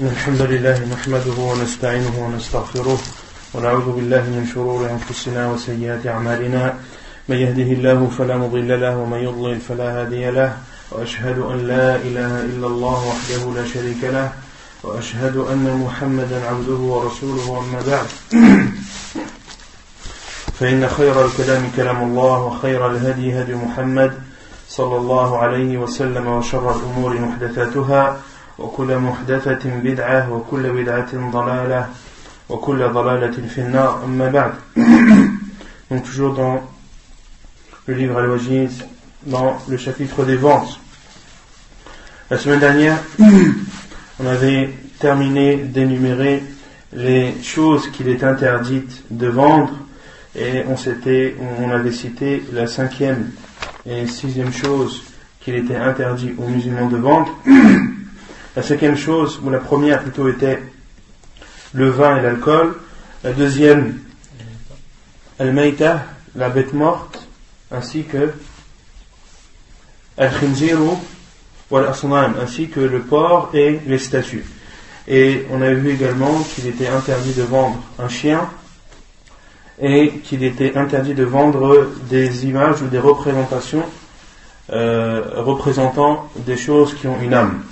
الحمد لله نحمده ونستعينه ونستغفره ونعوذ بالله من شرور أنفسنا وسيئات أعمالنا. من يهده الله فلا مضل له ومن يضلل فلا هادي له. وأشهد أن لا إله إلا الله وحده لا شريك له. وأشهد أن محمدا عبده ورسوله أما بعد. فإن خير الكلام كلام الله وخير الهدي هدي محمد صلى الله عليه وسلم وشر الأمور محدثاتها. وكل محدثة بدعة وكل بدعة ضلالة وكل ضلالة في النار أما بعد Donc toujours dans le livre Al-Wajiz, dans le chapitre des ventes. La semaine dernière, on avait terminé d'énumérer les choses qu'il est interdite de vendre et on, s'était, on avait cité la cinquième et sixième chose qu'il était interdit aux musulmans de vendre. La cinquième chose, ou la première plutôt, était le vin et l'alcool. La deuxième, al-maïta, la bête morte, ainsi que al-khinziru ainsi que le porc et les statues. Et on avait vu également qu'il était interdit de vendre un chien et qu'il était interdit de vendre des images ou des représentations euh, représentant des choses qui ont une âme.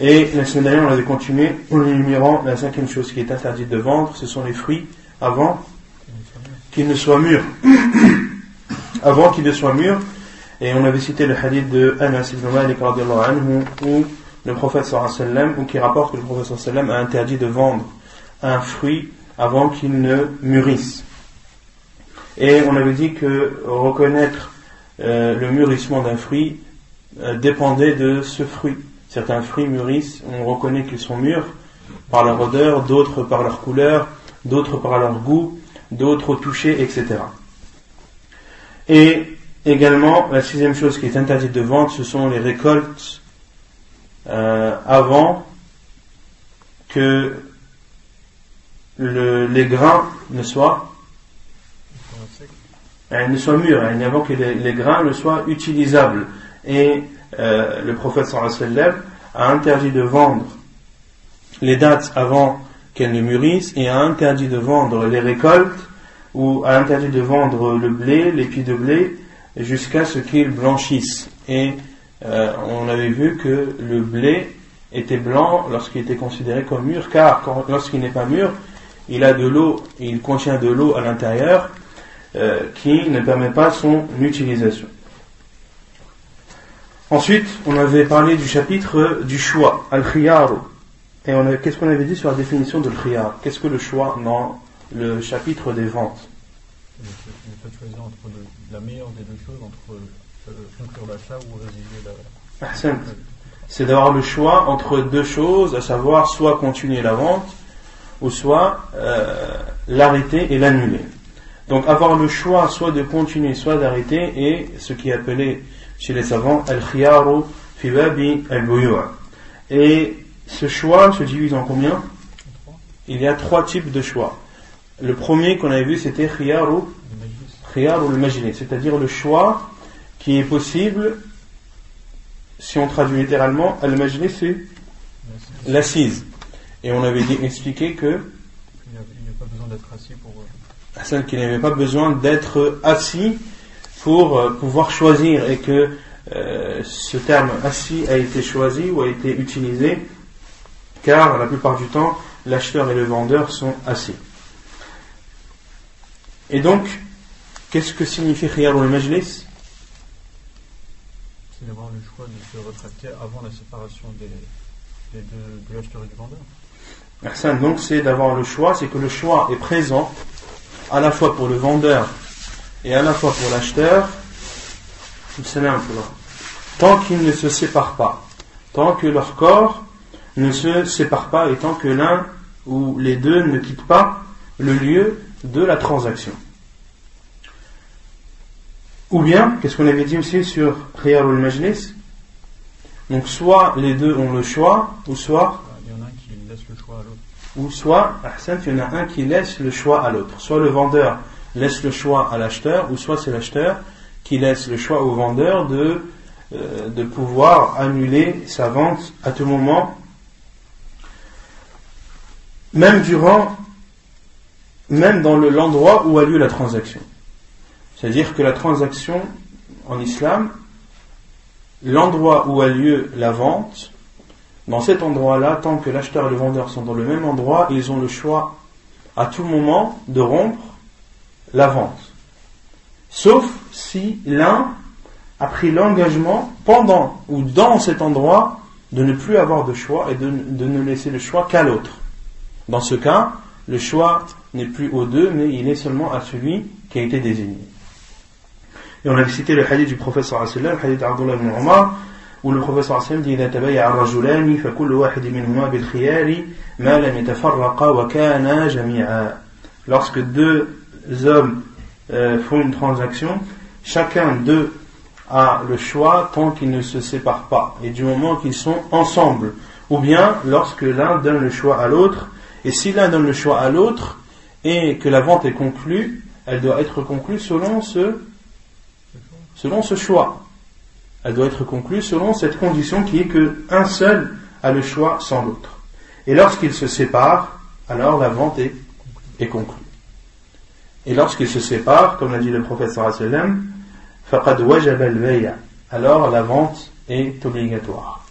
Et la semaine dernière, on avait continué en énumérant la cinquième chose qui est interdite de vendre, ce sont les fruits avant qu'ils ne soient mûrs. avant qu'ils ne soient mûrs. Et on avait cité le hadith de Anas ibn Malik anhu, où le prophète sallam, ou qui rapporte que le prophète sallam a interdit de vendre un fruit avant qu'il ne mûrisse. Et on avait dit que reconnaître euh, le mûrissement d'un fruit euh, dépendait de ce fruit. Certains fruits mûrissent, on reconnaît qu'ils sont mûrs par leur odeur, d'autres par leur couleur, d'autres par leur goût, d'autres au toucher, etc. Et également, la sixième chose qui est interdite de vendre, ce sont les récoltes euh, avant que les grains ne soient ne soient mûrs, avant que les, grains ne soient utilisables. Et euh, le prophète sallam a interdit de vendre les dates avant qu'elles ne mûrissent et a interdit de vendre les récoltes ou a interdit de vendre le blé, l'épi de blé jusqu'à ce qu'il blanchisse. Et euh, on avait vu que le blé était blanc lorsqu'il était considéré comme mûr, car lorsqu'il n'est pas mûr, il a de l'eau, il contient de l'eau à l'intérieur euh, qui ne permet pas son utilisation. Ensuite, on avait parlé du chapitre du choix, al-khiyaru. Et qu'est-ce qu'on avait dit sur la définition de khiyar Qu'est-ce que le choix dans le chapitre des ventes? Fait de choisir entre la meilleure des deux choses, entre euh, conclure l'achat ou résilier la. C'est d'avoir le choix entre deux choses, à savoir soit continuer la vente, ou soit euh, l'arrêter et l'annuler. Donc avoir le choix soit de continuer, soit d'arrêter est ce qui est appelé chez les savants al-khiyaru fi al Et ce choix se divise en combien? Il y a trois types de choix. Le premier qu'on avait vu c'était khiyaru khiyaru al c'est-à-dire le choix qui est possible si on traduit littéralement al-majlis c'est l'assise. Et on avait dit, expliqué que. Il n'y a, pas besoin d'être assis pour. Euh, celle qui n'avait pas besoin d'être assis pour euh, pouvoir choisir et que euh, ce terme assis a été choisi ou a été utilisé car la plupart du temps l'acheteur et le vendeur sont assis. Et donc, qu'est-ce que signifie khiyarul majlis? C'est d'avoir le choix de se retracter avant la séparation des, des de l'acheteur et du vendeur donc c'est d'avoir le choix, c'est que le choix est présent à la fois pour le vendeur et à la fois pour l'acheteur, tant qu'ils ne se séparent pas, tant que leur corps ne se sépare pas et tant que l'un ou les deux ne quittent pas le lieu de la transaction. Ou bien, qu'est-ce qu'on avait dit aussi sur Riyarul Majlis? Donc soit les deux ont le choix, ou soit ou soit, il y en a un qui laisse le choix à l'autre. Soit le vendeur laisse le choix à l'acheteur, ou soit c'est l'acheteur qui laisse le choix au vendeur de, euh, de pouvoir annuler sa vente à tout moment même durant, même dans l'endroit où a lieu la transaction. C'est-à-dire que la transaction en islam, l'endroit où a lieu la vente, dans cet endroit-là, tant que l'acheteur et le vendeur sont dans le même endroit, ils ont le choix à tout moment de rompre la vente. Sauf si l'un a pris l'engagement pendant ou dans cet endroit de ne plus avoir de choix et de, ne laisser le choix qu'à l'autre. Dans ce cas, le choix n'est plus aux deux, mais il est seulement à celui qui a été désigné. Et on a cité le hadith du professeur le hadith d'Abdullah ibn Omar, où le professeur dit Lorsque deux hommes euh, font une transaction, chacun d'eux a le choix tant qu'ils ne se séparent pas, et du moment qu'ils sont ensemble, ou bien lorsque l'un donne le choix à l'autre, et si l'un donne le choix à l'autre, et que la vente est conclue, elle doit être conclue selon ce, selon ce choix. Elle doit être conclue selon cette condition qui est que un seul a le choix sans l'autre. Et lorsqu'ils se séparent, alors la vente est, est conclue. Et lorsqu'ils se séparent, comme l'a dit le prophète sallam, alors la vente est obligatoire.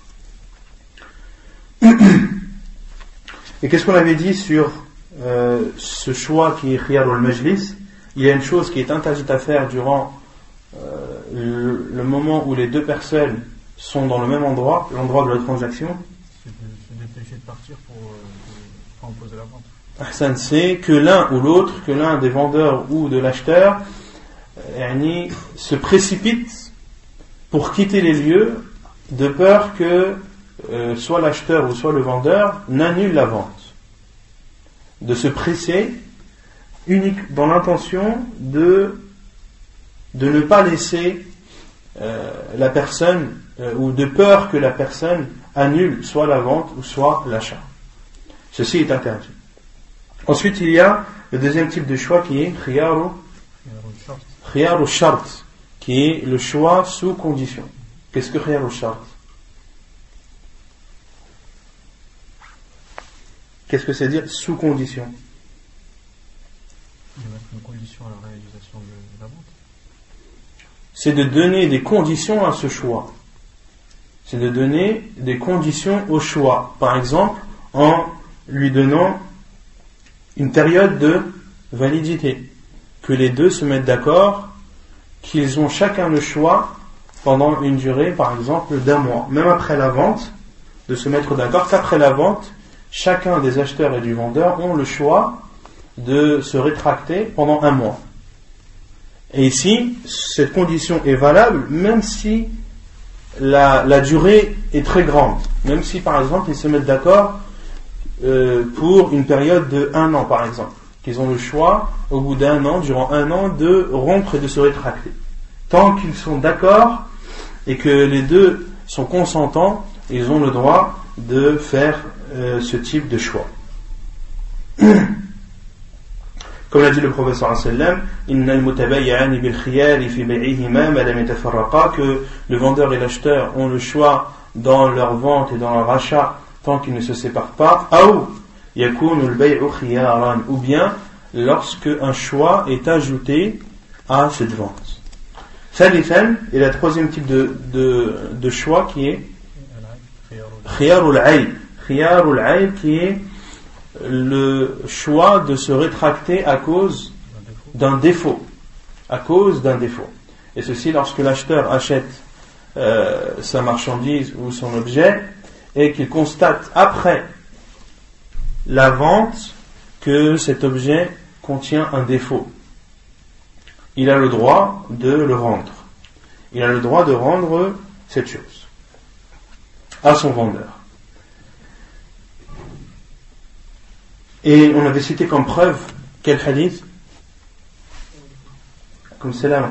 Et qu'est-ce qu'on avait dit sur euh, ce choix qui est khiyar al-majlis? Il y a une chose qui est interdite à faire durant euh, le, moment où les deux personnes sont dans le même endroit, l'endroit de la transaction. C'est de partir pour, euh, imposer la vente c'est que l'un ou l'autre, que l'un des vendeurs ou de l'acheteur, euh, se précipite pour quitter les lieux de peur que euh, soit l'acheteur ou soit le vendeur n'annule la vente. De se presser unique dans l'intention de, de ne pas laisser euh, la personne ou de peur que la personne annule soit la vente ou soit l'achat. Ceci est interdit. Ensuite, il y a le deuxième type de choix qui est khiyaru shart, qui est le choix sous condition. Qu'est-ce que khiyaru shart? Qu'est-ce que c'est dire sous condition? C'est de donner des conditions à ce choix. C'est de donner des conditions au choix. Par exemple, en lui donnant une période de validité, que les deux se mettent d'accord, qu'ils ont chacun le choix pendant une durée, par exemple, d'un mois, même après la vente, de se mettre d'accord qu'après la vente, chacun des acheteurs et du vendeur ont le choix de se rétracter pendant un mois. Et ici, cette condition est valable même si la, la durée est très grande. Même si, par exemple, ils se mettent d'accord euh, pour une période de un an, par exemple. Qu'ils ont le choix, au bout d'un an, durant un an, de rompre et de se rétracter. Tant qu'ils sont d'accord et que les deux sont consentants, ils ont le droit de faire euh, ce type de choix. Comme l'a dit le professeur sallam, que le vendeur et l'acheteur ont le choix dans leur vente et dans leur achat tant ne se séparent pas, ou bien lorsque un choix est ajouté à cette vente. Est la troisième type de, choix qui est qui est le choix de se rétracter à cause d'un défaut. D'un défaut. Et ceci lorsque l'acheteur achète euh, sa marchandise ou son objet et qu'il constate après la vente que cet objet contient un défaut. Il a le droit de le rendre. Il a le droit de rendre cette chose à son vendeur. Et on avait cité comme preuve quel hadith? Comme c'est là,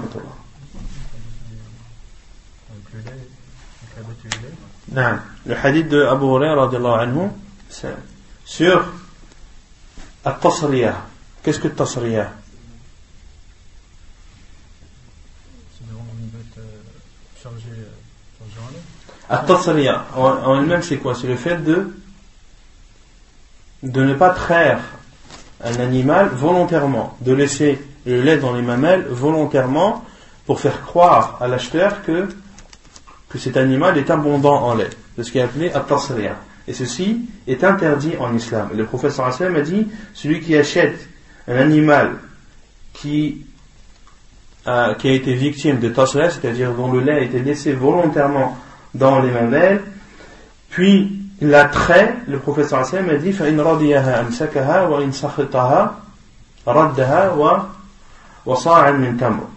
Non le hadith de Abu anhu, sur At-Tasriya. Qu'est-ce que Tasriya At-Tasriya, en elle-même, c'est quoi? C'est le fait de de ne pas traire un animal volontairement, de laisser le lait dans les mamelles volontairement pour faire croire à l'acheteur que, que cet animal est abondant en lait. C'est ce qui est appelé at Et ceci est interdit en islam. le professeur a dit, celui qui achète un animal qui, a, qui a été victime de tasra, c'est-à-dire dont le lait a été laissé volontairement dans les mamelles, puis la trait, le professeur a dit, فَإِنْ رَضِيَهَا أَمْسَكَهَا وَإِنْ سَخِطَهَا رَدَّهَا وَصَاعًا مِنْ تَمْرٍ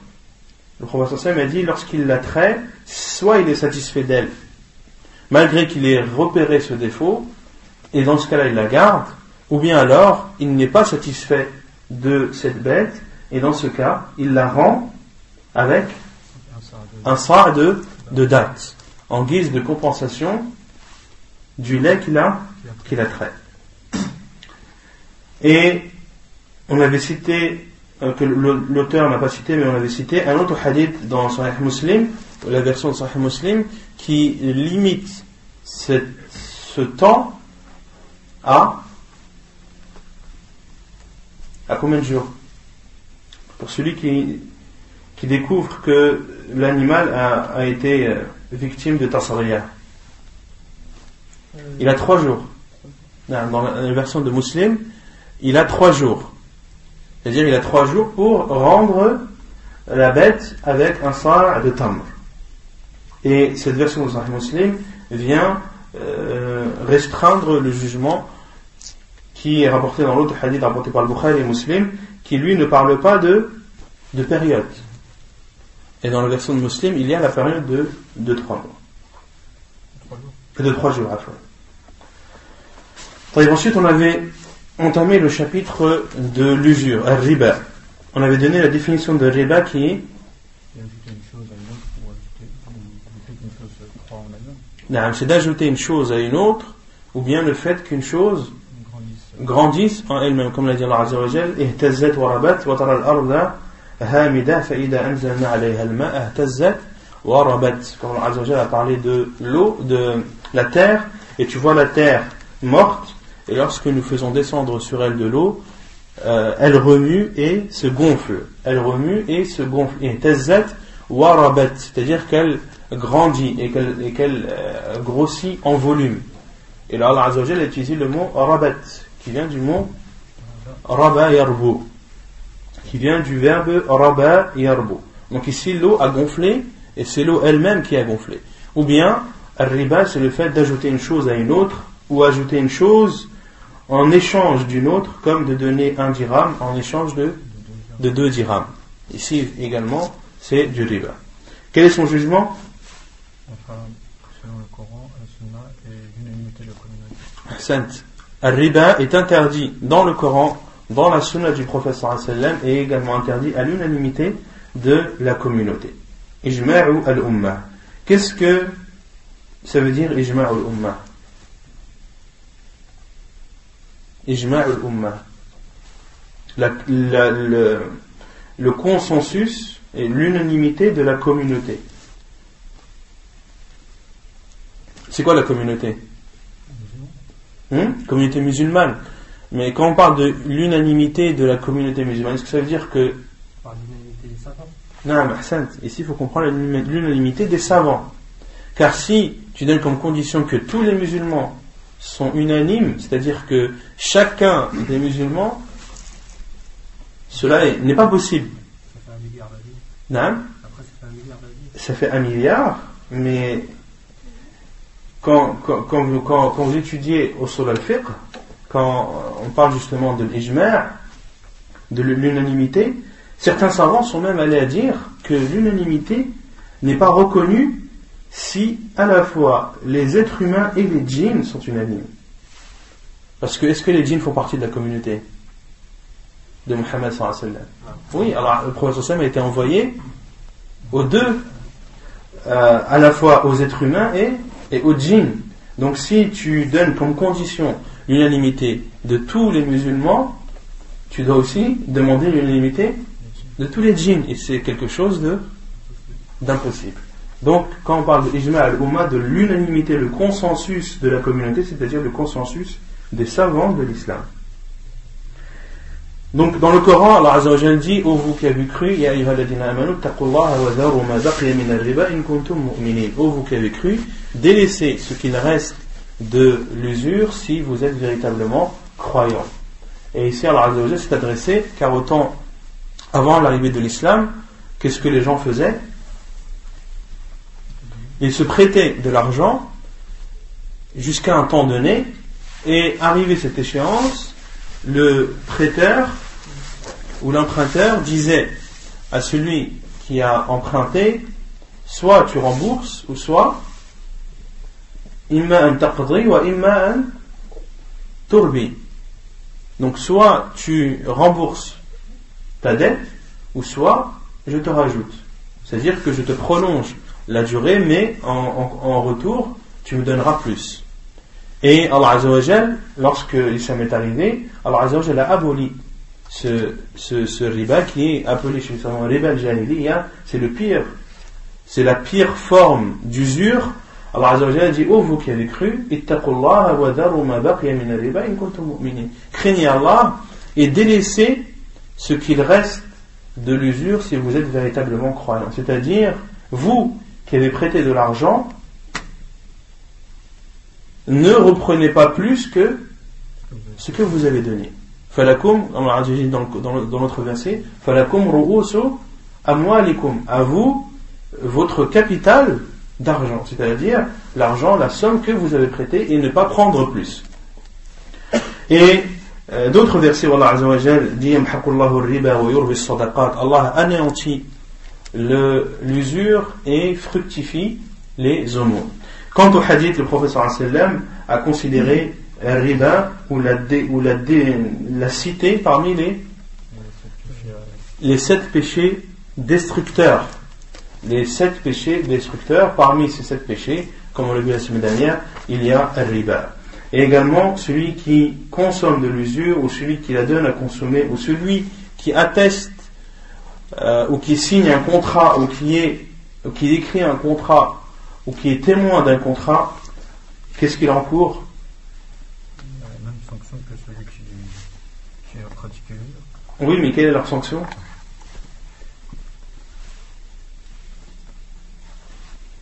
le professeur Sam a dit lorsqu'il la traite, soit il est satisfait d'elle, malgré qu'il ait repéré ce défaut, et dans ce cas-là il la garde, ou bien alors il n'est pas satisfait de cette bête, et dans ce cas il la rend avec un sar de, date, en guise de compensation du lait qu'il a, qu'il a trait. Et on avait cité que l'auteur n'a pas cité, mais on avait cité un autre hadith dans Sahih Muslim, la version de Sahih Muslim, qui limite ce temps à à combien de jours? Pour celui qui, qui découvre que l'animal a, a, été euh, victime de tasariya. Il a trois jours. Dans la version de Muslim, il a trois jours. C'est-à-dire il a trois jours pour rendre la bête avec un sar de tamr. Et cette version de Sahih Muslim vient euh, restreindre le jugement qui est rapporté dans l'autre hadith rapporté par le Bukhari et Muslim, qui lui ne parle pas de, de période. Et dans la version de Muslim, il y a la période de, de trois mois. De trois jours, à fois. Ensuite, on avait entamé le chapitre de l'usure, riba. On avait donné la définition de riba qui est c'est d'ajouter une chose à une autre, ou bien le fait qu'une chose grandisse en elle-même, comme l'a dit Allah Azza wa Jal, اهتزت وربت وترى الأرض هامدة فإذا أنزلنا عليها الماء اهتزت وربت. Comme Allah Azza wa Jal a parlé de l'eau, de la terre, et tu vois la terre morte, et lorsque nous faisons descendre sur elle de l'eau, euh, elle remue et se gonfle. Elle remue et se gonfle. Et tazzat warabat, c'est-à-dire qu'elle grandit et qu'elle euh, grossit en volume. Et là, Allah a utilisé le mot rabat, qui vient du mot raba yarbu, qui vient du verbe raba yarbu. Donc ici, l'eau a gonflé et c'est l'eau elle-même qui a gonflé. Ou bien, riba, c'est le fait d'ajouter une chose à une autre, ou ajouter une chose en échange d'une autre, comme de donner un dirham en échange de, de deux dirhams. Ici également, c'est du riba. Quel est son jugement? Selon le Coran, la sunna et l'unanimité de la communauté. Sainte. riba est interdit dans le Coran, dans la sunna du professeur sallam et également interdit à l'unanimité de la communauté. Ijma'u al-umma. Qu'est-ce que ça veut dire ijma'u al-umma? Ijma' al-umma. Le, le consensus et l'unanimité de la communauté. C'est quoi la communauté hmm? Communauté musulmane. Mais quand on parle de l'unanimité de la communauté musulmane, est-ce que ça veut dire que. Non, mais ici il faut comprendre l'unanimité des savants. Car si tu donnes comme condition que tous les musulmans sont unanimes, c'est-à-dire que chacun des musulmans, cela n'est pas possible. Ça fait un milliard. Après, ça fait un milliard mais quand, quand, quand, vous étudiez au Sol al-Fiqh, quand on parle justement de l'ijma', de l'unanimité, certains savants sont même allés à dire que l'unanimité n'est pas reconnue si à la fois les êtres humains et les djinns sont unanimes. Parce que est-ce que les djinns font partie de la communauté de Muhammad Oui, alors le prophète sallam a été envoyé aux deux, euh, à la fois aux êtres humains et, et aux djinns. Donc si tu donnes comme condition l'unanimité de tous les musulmans, tu dois aussi demander l'unanimité de tous les djinns. Et c'est quelque chose d'impossible. Donc, quand on parle de al-umma, de l'unanimité, le consensus de la communauté, c'est-à-dire le consensus des savants de l'islam. Donc dans le Coran, Allah Azza wa dit Ô vous qui avez cru, wa riba kuntum. Ô vous qui avez cru, délaissez ce qu'il reste de l'usure si vous êtes véritablement croyants. Et ici Allah Azza wa s'est adressé, car autant avant l'arrivée de l'islam, qu'est-ce que les gens faisaient? Ils se prêtaient de l'argent jusqu'à un temps donné, et arrivé cette échéance, le prêteur ou l'emprunteur disait à celui qui a emprunté, soit tu rembourses, ou soit. Donc soit tu rembourses ta dette, ou soit je te rajoute. C'est-à-dire que je te prolonge la durée, mais en, retour, tu me donneras plus. Et Allah Azzawajal, lorsque l'islam est arrivé, Allah Azzawajal a aboli ce, ce, riba qui est appelé chez riba al c'est le pire, c'est la pire forme d'usure. Allah Azzawajal dit, oh vous qui avez cru, Craignez Allah et délaissez ce qu'il reste de l'usure si vous êtes véritablement croyant. C'est-à-dire, vous qui avez prêté de l'argent, ne reprenez pas plus que ce que vous avez donné. Falakum, dans, notre verset, Falakum amwalikum, à vous, votre capital d'argent, c'est-à-dire l'argent, la somme que vous avez prêtée et ne pas prendre plus. Et euh, d'autres versets où Allah dit Allah anéantit l'usure et fructifie les aumônes. Quant au hadith, le professeur a considéré riba ou la, cité parmi les, les sept péchés destructeurs. Les sept péchés destructeurs, parmi ces sept péchés, comme on l'a vu la semaine dernière, il y a riba et également celui qui consomme de l'usure, ou celui qui la donne à consommer, ou celui qui atteste euh, ou qui signe un contrat, ou qui, est, ou qui écrit un contrat, ou qui est témoin d'un contrat, qu'est-ce qu'il encourt? La même sanction que celui qui, qui a pratiqué Oui, mais quelle est leur sanction?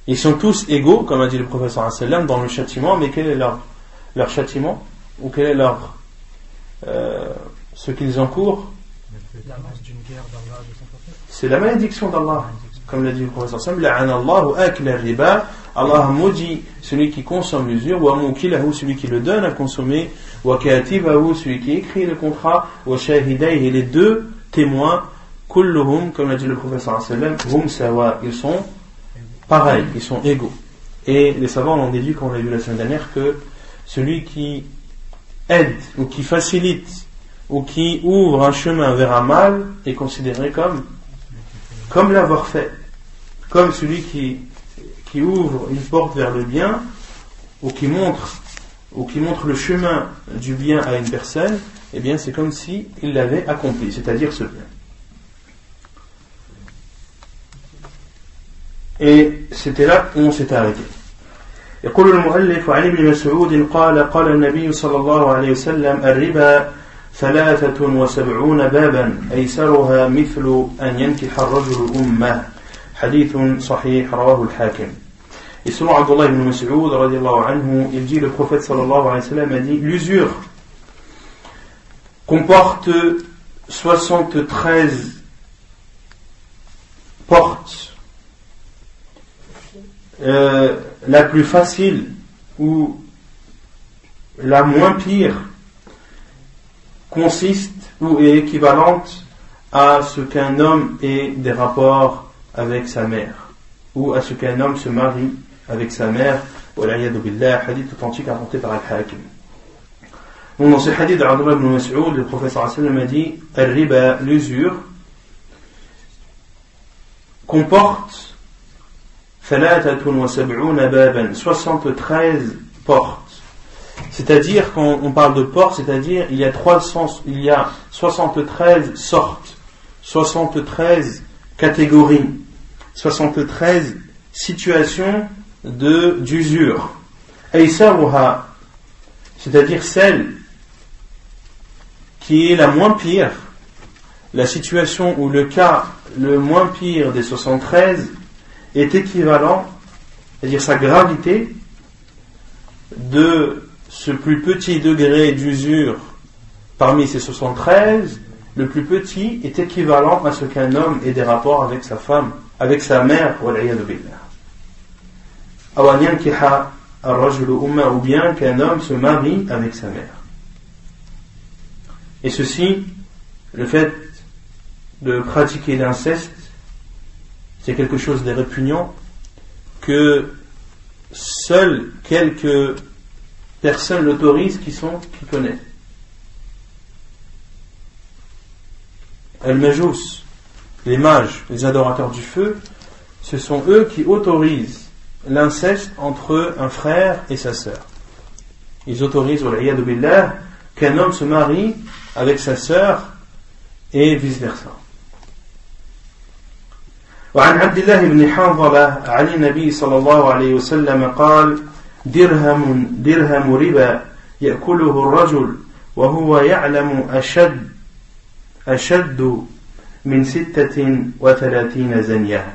Ils sont tous égaux, comme a dit le professeur dans le châtiment, mais quel est leur leur châtiment? Ou quel est leur euh, ce qu'ils encourent? C'est la malédiction d'Allah. Comme l'a dit le professeur Sam Allah maudit celui qui consomme l'usure. Wa celui qui le donne à consommer. Wa celui qui écrit le contrat. Wa et les deux témoins. Kulluhum comme l'a dit le professeur hum sawa ils sont pareils ils sont égaux. Et les savants ont déduit comme on l'a vu la semaine dernière que celui qui aide ou qui facilite ou qui ouvre un chemin vers un mal est considéré comme, comme l'avoir fait. Comme celui qui, qui ouvre une porte vers le bien ou qui montre ou qui montre le chemin du bien à une personne, eh bien c'est comme si il l'avait accompli, c'est-à-dire ce bien. Et c'était là où on s'est arrêté. يقول المؤلف عن ابن مسعود قال قال النبي صلى الله عليه وسلم الربا ثلاثة وسبعون بابا أيسرها مثل أن ينكح الرجل أمه حديث صحيح رواه الحاكم Et selon Abdullah ibn Mas'ud, anhu, il dit, le prophète sallallahu alayhi wa sallam a dit, l'usure comporte 73 portes euh, la plus facile ou la moins pire consiste ou est équivalente à ce qu'un homme ait des rapports avec sa mère ou à ce qu'un homme se marie avec sa mère billah, hadith authentique inventé par Al-Hakim. dans ce hadith d'Abdullah ibn Mas'ud, le professeur a dit l'usure, comporte 73 portes. C'est-à-dire, quand on parle de portes, c'est-à-dire, il y a 300, il y a 73 sortes, 73 catégories, 73 situations de, d'usure. c'est-à-dire celle qui est la moins pire, la situation ou le cas le moins pire des 73 est équivalent, c'est-à-dire sa gravité, de ce plus petit degré d'usure parmi ces 73, le plus petit est équivalent à ce qu'un homme ait des rapports avec sa femme, avec sa mère, ou bien qu'un homme se marie avec sa mère. Et ceci, le fait de pratiquer l'inceste, c'est quelque chose de répugnant que seules quelques personnes l'autorisent qui sont qui connaissent. Al-Majous, les mages, les adorateurs du feu, ce sont eux qui autorisent l'inceste entre un frère et sa sœur. Ils autorisent, qu'un homme se marie avec sa sœur et vice-versa. وعن عبد الله بن حنظلة عن النبي صلى الله عليه وسلم قال درهم درهم ربا يأكله الرجل وهو يعلم أشد أشد من ستة وثلاثين زنية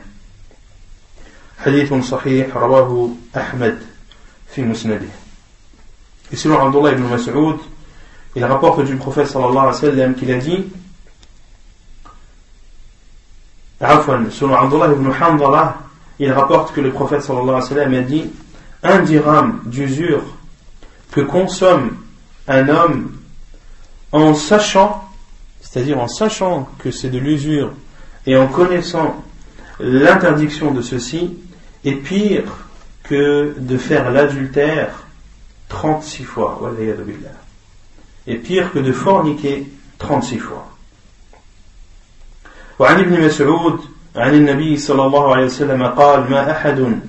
حديث صحيح رواه أحمد في مسنده Et selon Abdullah ibn Mas'ud, il rapporte du prophète sallallahu alayhi wa sallam qu'il a dit selon Abdullah ibn Hanzala, il rapporte que le prophète sallallahu alayhi wa sallam a dit un dirham d'usure que consomme un homme en sachant, c'est-à-dire en sachant que c'est de l'usure et en connaissant l'interdiction de ceci, est pire que de faire l'adultère 36 fois. Et pire que de forniquer 36 fois. وعن ابن مسعود عن النبي صلى الله عليه وسلم قال ما أحد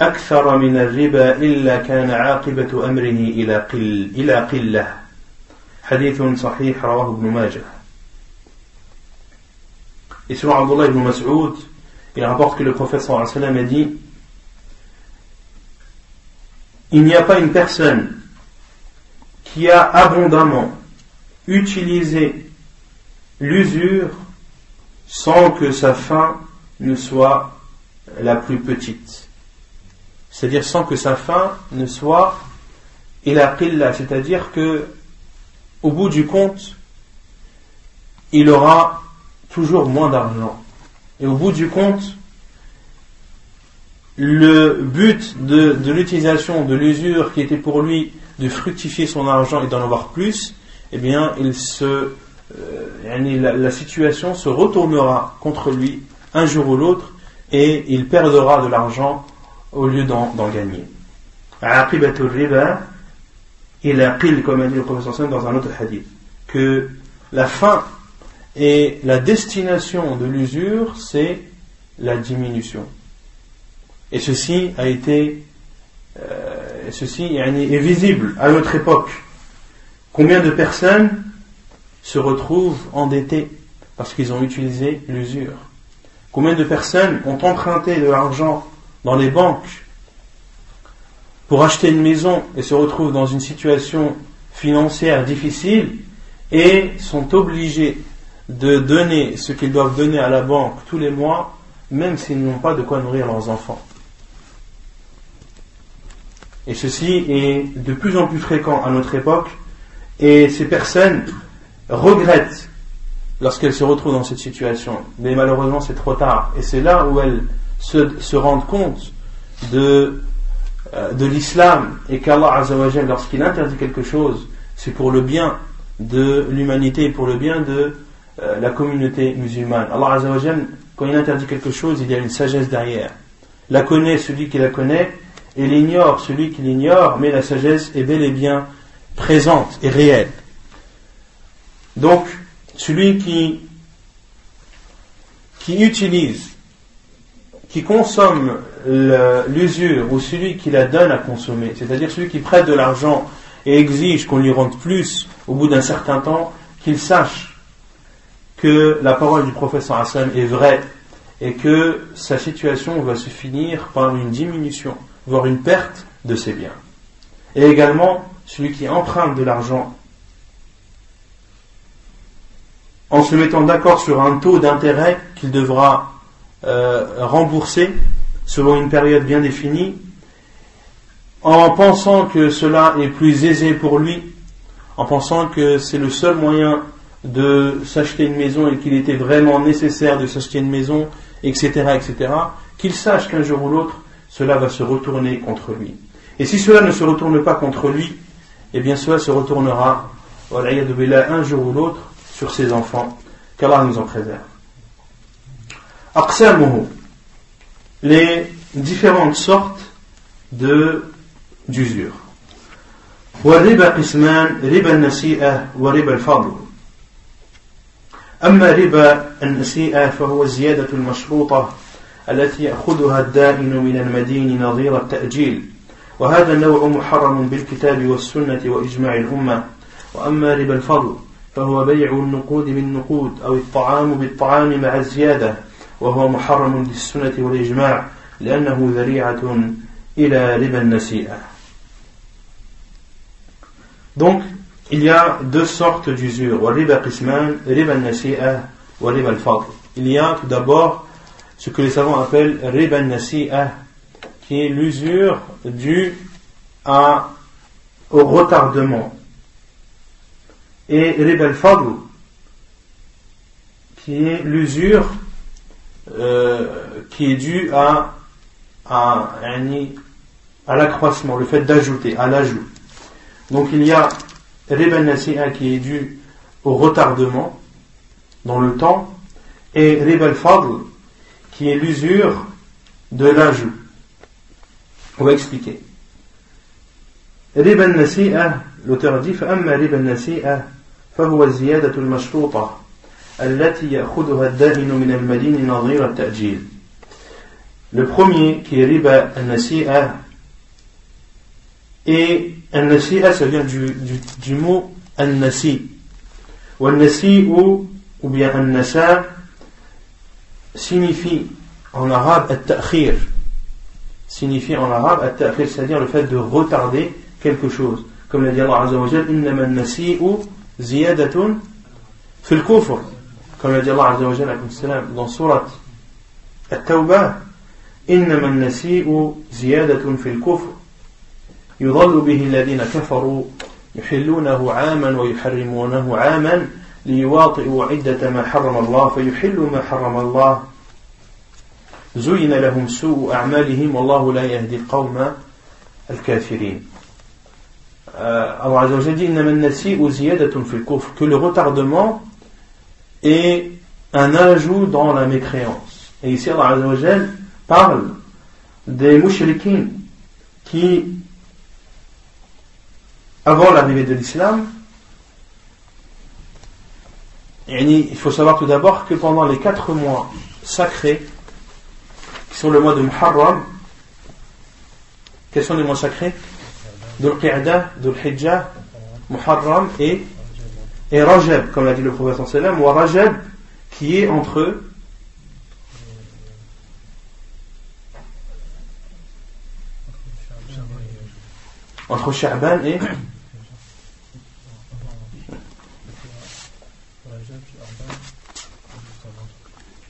أكثر من الربا إلا كان عاقبة أمره إلى قل إلى قلة حديث صحيح رواه ابن ماجه Et selon Abdullah ibn Mas'ud, il rapporte que le prophète sallallahu alayhi wa sallam a dit Il n'y a pas une personne qui a abondamment utilisé l'usure sans que sa fin ne soit la plus petite. C'est-à-dire sans que sa fin ne soit ila qilla, c'est-à-dire que au bout du compte, il aura toujours moins d'argent. Et au bout du compte, le but de, de l'utilisation de l'usure qui était pour lui de fructifier son argent et d'en avoir plus, eh bien, il se euh, la, situation se retournera contre lui un jour ou l'autre et il perdra de l'argent au lieu d'en gagner. Il a qil, comme a dit le professeur dans un autre hadith, que la fin et la destination de l'usure, c'est la diminution. Et ceci a été, euh, ceci est visible à notre époque. Combien de personnes se retrouvent endettés parce qu'ils ont utilisé l'usure? Combien de personnes ont emprunté de l'argent dans les banques pour acheter une maison et se retrouvent dans une situation financière difficile et sont obligés de donner ce qu'ils doivent donner à la banque tous les mois, même s'ils n'ont pas de quoi nourrir leurs enfants. Et ceci est de plus en plus fréquent à notre époque, et ces personnes regrettent lorsqu'elles se retrouvent dans cette situation. Mais malheureusement, c'est trop tard. Et c'est là où elles se, rendent compte de, euh, de l'islam et qu'Allah, lorsqu'il interdit quelque chose, c'est pour le bien de l'humanité et pour le bien de euh, la communauté musulmane. Allah, quand il interdit quelque chose, il y a une sagesse derrière. La connaît celui qui la connaît et l'ignore celui qui l'ignore, mais la sagesse est bel et bien présente et réelle. Donc, celui qui, qui utilise, qui consomme l'usure ou celui qui la donne à consommer, c'est-à-dire celui qui prête de l'argent et exige qu'on lui rende plus au bout d'un certain temps, qu'il sache que la parole du professeur Hassan est vraie et que sa situation va se finir par une diminution, voire une perte de ses biens. Et également, celui qui emprunte de l'argent en se mettant d'accord sur un taux d'intérêt qu'il devra euh, rembourser selon une période bien définie, en pensant que cela est plus aisé pour lui, en pensant que c'est le seul moyen de s'acheter une maison et qu'il était vraiment nécessaire de s'acheter une maison, etc., etc., qu'il sache qu'un jour ou l'autre, cela va se retourner contre lui. Et si cela ne se retourne pas contre lui, eh bien cela se retournera, un jour ou l'autre, sur ses enfants. Qu'Allah nous en préserve. Les différentes sortes de d'usure. والربا قسمان ربا النسيئة وربا الفضل أما ربا النسيئة فهو الزيادة المشروطة التي يأخذها الدائن من المدين نظير التأجيل وهذا النوع محرم بالكتاب والسنة وإجماع الأمة وأما ربا الفضل فهو بيع النقود بالنقود أو الطعام بالطعام مع الزيادة وهو محرم للسنة والإجماع لأنه ذريعة إلى ربا النسيئة Donc, il y a deux sortes d'usure. Il y a tout d'abord ce que les savants appellent riba nasi'ah, qui est l'usure due à, au retardement. Et riba al-fadl, qui est l'usure euh, qui est due à, à, à l'accroissement, le fait d'ajouter, à l'ajout. Donc il y a riba nasi'a qui est dû au retardement dans le temps et riba al-fadl qui est l'usure de l'ajout. On va expliquer. riba nasi'a l'auteur dit فأما ربا النسيئة فهو الزيادة المشروطة le premier qui est riba al-nasi'a et An-Nasi'a, ça vient du, du, mot An-Nasi. Ou An-Nasi ou, ou bien An-Nasa signifie en arabe At-Ta'khir. Signifie en arabe At-Ta'khir, c'est-à-dire le fait de retarder quelque chose. Comme l'a dit Allah Azza wa Jal, Innama An-Nasi'u ziyadatun fil kufr. Comme l'a dit Allah Azza wa dans surat At-Tawbah, Innama An-Nasi'u ziyadatun fil kufr. يضل به الذين كفروا يحلونه عاما ويحرمونه عاما ليواطئوا عدة ما حرم الله فيحلوا ما حرم الله. زين لهم سوء أعمالهم والله لا يهدي القوم الكافرين. Allah Azza wa dit إنما النسيء زيادة في الكفر. Que le retardement est un ajout dans la mécréance. Et ici Allah parle des mouchriquins qui avant l'arrivée de l'islam, il faut savoir tout d'abord que pendant les quatre mois sacrés, qui sont le mois de Muharram, quels sont les mois sacrés? Dhul Qi'dah, Dhul Hijjah, Muharram et, et Rajab, comme l'a dit le prophète sallam, ou Rajab, qui est entre entre Sha'ban et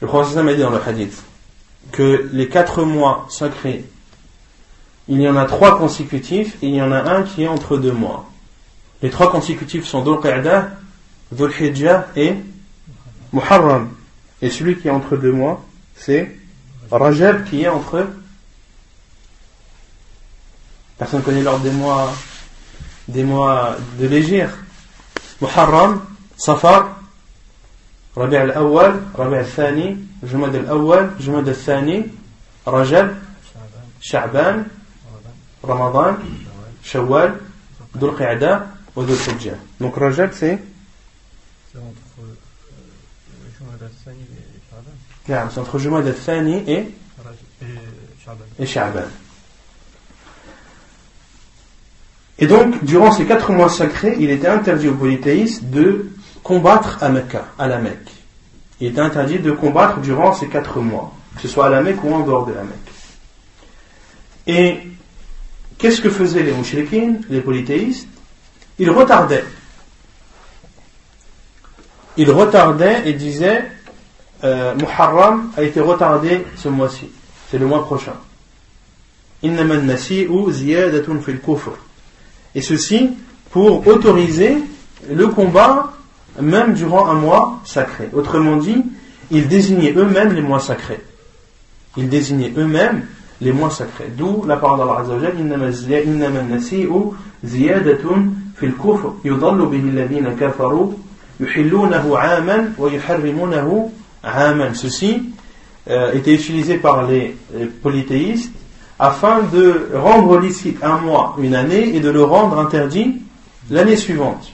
Le prophète a dit dans le hadith que les quatre mois sacrés, il y en a trois consécutifs et il y en a un qui est entre deux mois. Les trois consécutifs sont Dhul Qa'dah, Dhul-Hijjah et Muharram. Et celui qui est entre deux mois, c'est Rajab qui est entre. Personne ne connaît l'ordre des mois, des mois de l'égir. Muharram, Safar, Rabi' al-Awwal, Rabi' al-Thani, Jumad al-Awwal, Jumad al-Thani, Rajab, Sha'ban, Ramadan, Shawwal, Dhul-Qi'da Dhul-Hijjah. Donc Rajab c'est c'est entre Jumada Thani et, et Sha'ban. Et donc, durant ces quatre mois sacrés, il était interdit aux polythéistes de combattre à Mecca, à la Mecque. Il était interdit de combattre durant ces quatre mois, que ce soit à la Mecque ou en dehors de la Mecque. Et qu'est-ce que faisaient les mouchriquines, les polythéistes? Ils retardaient il retardait et disait euh, Muharram a été retardé ce mois-ci, c'est le mois prochain. Et ceci pour autoriser le combat même durant un mois sacré. Autrement dit, ils désignaient eux-mêmes les mois sacrés. Ils désignaient eux-mêmes les mois sacrés. D'où la parole d'Allah Azza wa Jalla, إنما النسيء زيادة في الكفر يضل به الذين كفروا Ceci euh, était utilisé par les, polythéistes afin de rendre licite un mois, une année, et de le rendre interdit l'année suivante.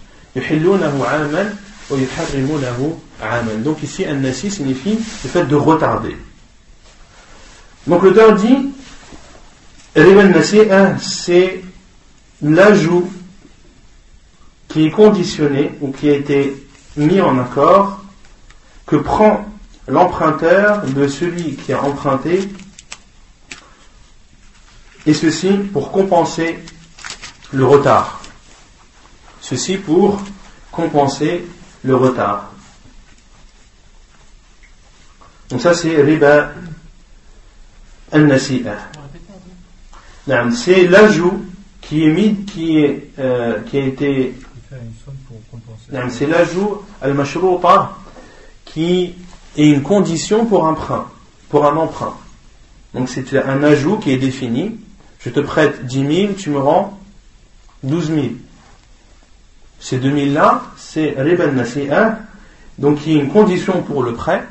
Donc ici, An-Nasi signifie le fait de retarder. Donc l'auteur dit, c'est l'ajout qui est conditionné ou qui a été mis en accord que prend l'emprunteur de celui qui a emprunté et ceci pour compenser le retard. Ceci pour compenser le retard. Donc ça c'est riba al-nasi'a. C'est l'ajout qui est mis, qui, est, euh, qui a été. C'est l'ajout al-mashruta qui est une condition pour un emprunt, pour un emprunt. Donc c'est un ajout qui est défini. Je te prête 10 000, tu me rends 12 000. Ces 2 000 là, c'est riba al-nasi'a, donc qui est une condition pour le prêt.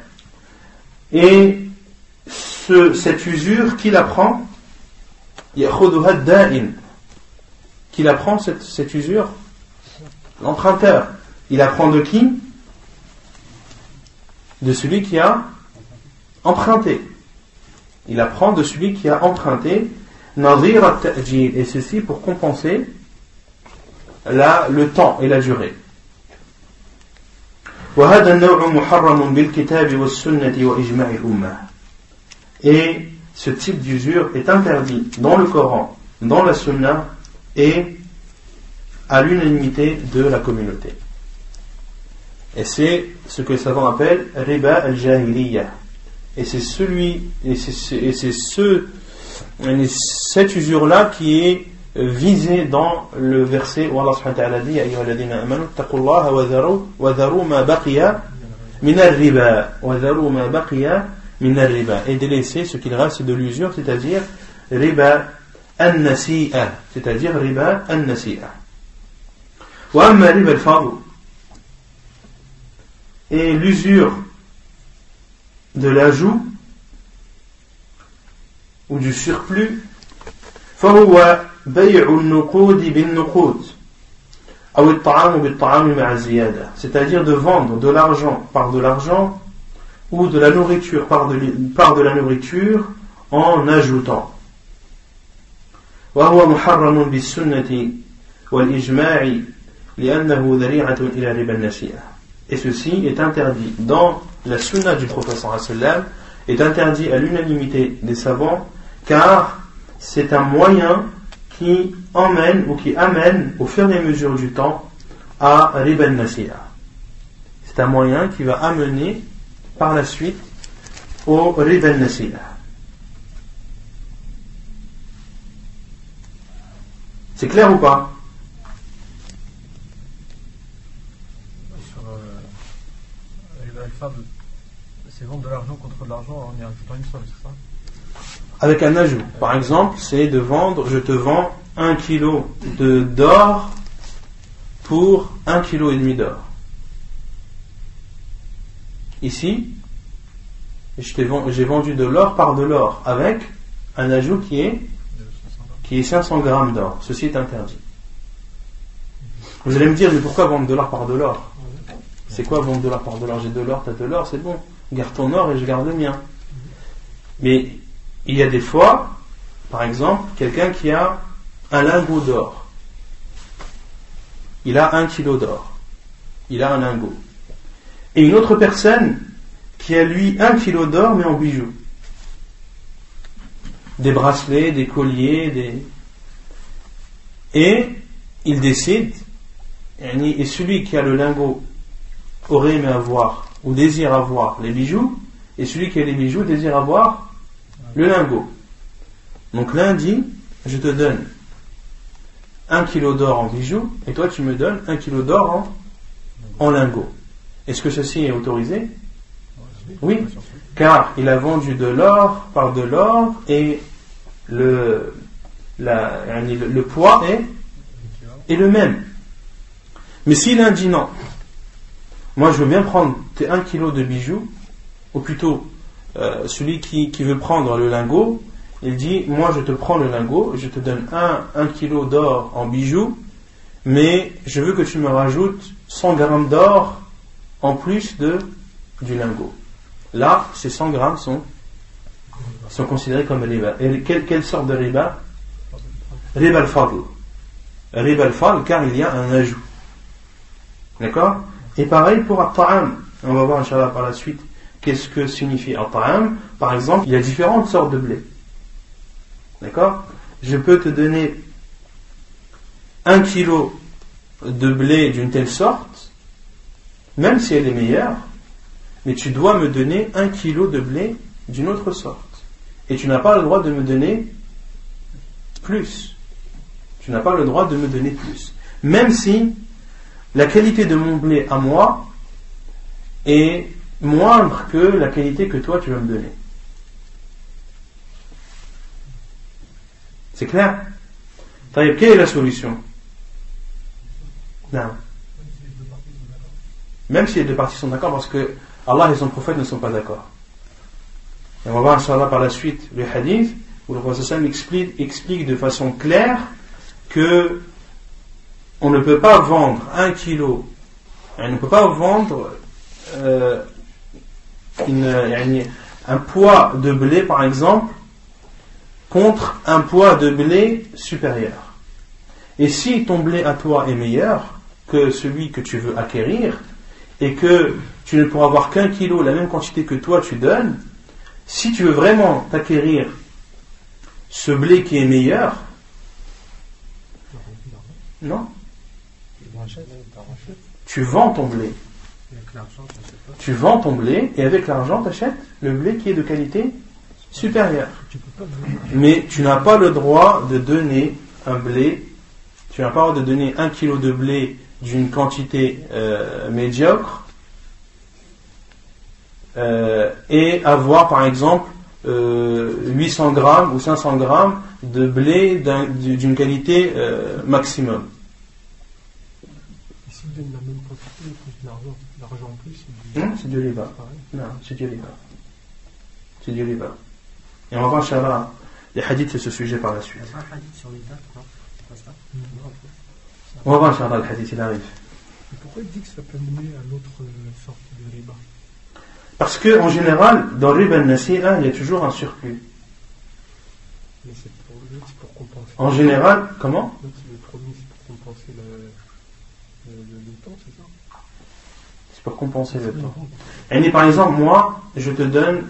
Et ce, cette usure, qui la prend Qui la prend, cette, cette usure? L'emprunteur. Il apprend de qui? De celui qui a emprunté. Il apprend de celui qui a emprunté et ceci pour compenser le temps et la durée. Et ce type d'usure est interdit dans le Coran, dans la Sunna et à l'unanimité de la communauté. Et c'est ce que les savants appellent riba al-jahiliya. Et c'est celui, et c'est ce, cette usure-là qui est visée dans le verset où Allah subhanahu wa dit amanu taqullaha wa dharu wa ma baqiya min al-riba wa ma baqiya riba et délaisser ce qu'il reste de l'usure, c'est-à-dire riba an-nasi'a, c'est-à-dire riba an-nasi'a. Wa amma riba al et l'usure de l'ajout ou du surplus فهو بيع النقود بالنقود أو الطعام بالطعام مع الزيادة c'est-à-dire de vendre de l'argent par de l'argent ou de la nourriture par de, par de la nourriture en ajoutant. وهو محرم بالسنة والإجماع لأنه ذريعة إلى ربا النسيئة. Et ceci est interdit dans la sunna du sallam est interdit à l'unanimité des savants car c'est un moyen qui emmène ou qui amène au fur et à mesure du temps à riba nasi'a. C'est un moyen qui va amener par la suite au riba nasi'a. C'est clair ou pas Sur c'est vendre de l'argent contre de l'argent en y ajoutant une somme, c'est ça? Avec un ajout. Par exemple, c'est de vendre, je te vends un kilo de d'or pour un kilo et demi d'or. Ici, j'ai vendu de l'or par de l'or avec un ajout qui est, qui est 500 grammes d'or. Ceci est interdit. Vous allez me dire, mais pourquoi vendre de l'or par de l'or? C'est quoi vendre de l'or par de l'or J'ai de l'or, tu as de l'or, c'est bon. Garde ton or et je garde le mien. Mais il y a des fois, par exemple, quelqu'un qui a un lingot d'or. Il a un kilo d'or. Il a un lingot et une autre personne qui a lui un kilo d'or mais en bijoux. Des bracelets, des colliers, des... Et il décide, et celui qui a le lingot aurait aimé avoir ou désire avoir les bijoux, et celui qui a les bijoux désire avoir le lingot. Donc l'un dit, je te donne un kilo d'or en bijoux, et toi tu me donnes un kilo d'or en, lingot. Est-ce que ceci est autorisé? Oui, car il a vendu de l'or par de l'or et le, le, poids est, est le même. Mais si l'un dit non, moi je veux bien prendre tes 1 kilo de bijoux, ou plutôt euh, celui qui, veut prendre le lingot, il dit moi je te prends le lingot, je te donne 1, 1 kilo d'or en bijoux, mais je veux que tu me rajoutes 100 grammes d'or en plus de, du lingot. Là, ces 100 grammes sont, sont considérés comme riba. Et quelle, quelle sorte de riba? Riba al-fadl. Riba al-fadl car il y a un ajout. D'accord? Et pareil pour at On va voir, Inch'Allah, par la suite, qu'est-ce que signifie at Par exemple, il y a différentes sortes de blé. D'accord? Je peux te donner un kilo de blé d'une telle sorte, même si elle est meilleure, mais tu dois me donner un kilo de blé d'une autre sorte. Et tu n'as pas le droit de me donner plus. Tu n'as pas le droit de me donner plus. Même si la qualité de mon blé à moi est moindre que la qualité que toi tu vas me donner. C'est clair? Quelle est la solution? Non. Même si les deux parties sont d'accord, parce que Allah et son prophète ne sont pas d'accord. On va voir, Inch'Allah, par la suite, le hadith, où le prophète explique, explique de façon claire que on ne peut pas vendre un kilo, on ne peut pas vendre euh, un poids de blé, par exemple, contre un poids de blé supérieur. Et si ton blé à toi est meilleur que celui que tu veux acquérir, et que tu ne pourras avoir qu'un kilo, la même quantité que toi tu donnes, si tu veux vraiment t'acquérir ce blé qui est meilleur, non, tu vends ton blé. Tu vends ton blé et avec l'argent, tu achètes le blé qui est de qualité supérieure. Mais tu n'as pas le droit de donner un blé, tu n'as pas le droit de donner un kilo de blé d'une quantité euh, médiocre euh, et avoir par exemple 800 euh, grammes ou 500 grammes de blé d'une qualité maximum donne la même quantité, il faut de l'argent, l'argent en plus. Non, c'est du riba. Non, c'est du riba. C'est du riba. Et les hadiths sur ce sujet par la suite. Il y a un hadith sur les dates, quoi On va voir, Inch'Allah, le hadith, il arrive. Et pourquoi il dit que ça peut mener à l'autre euh, sorte de riba? Parce qu'en général, dans le riba il y a toujours un surplus. Mais c'est pour, pour compenser. En général, comment Le premier, c'est pour compenser le c'est pour compenser le temps. Et par exemple, moi, je te donne,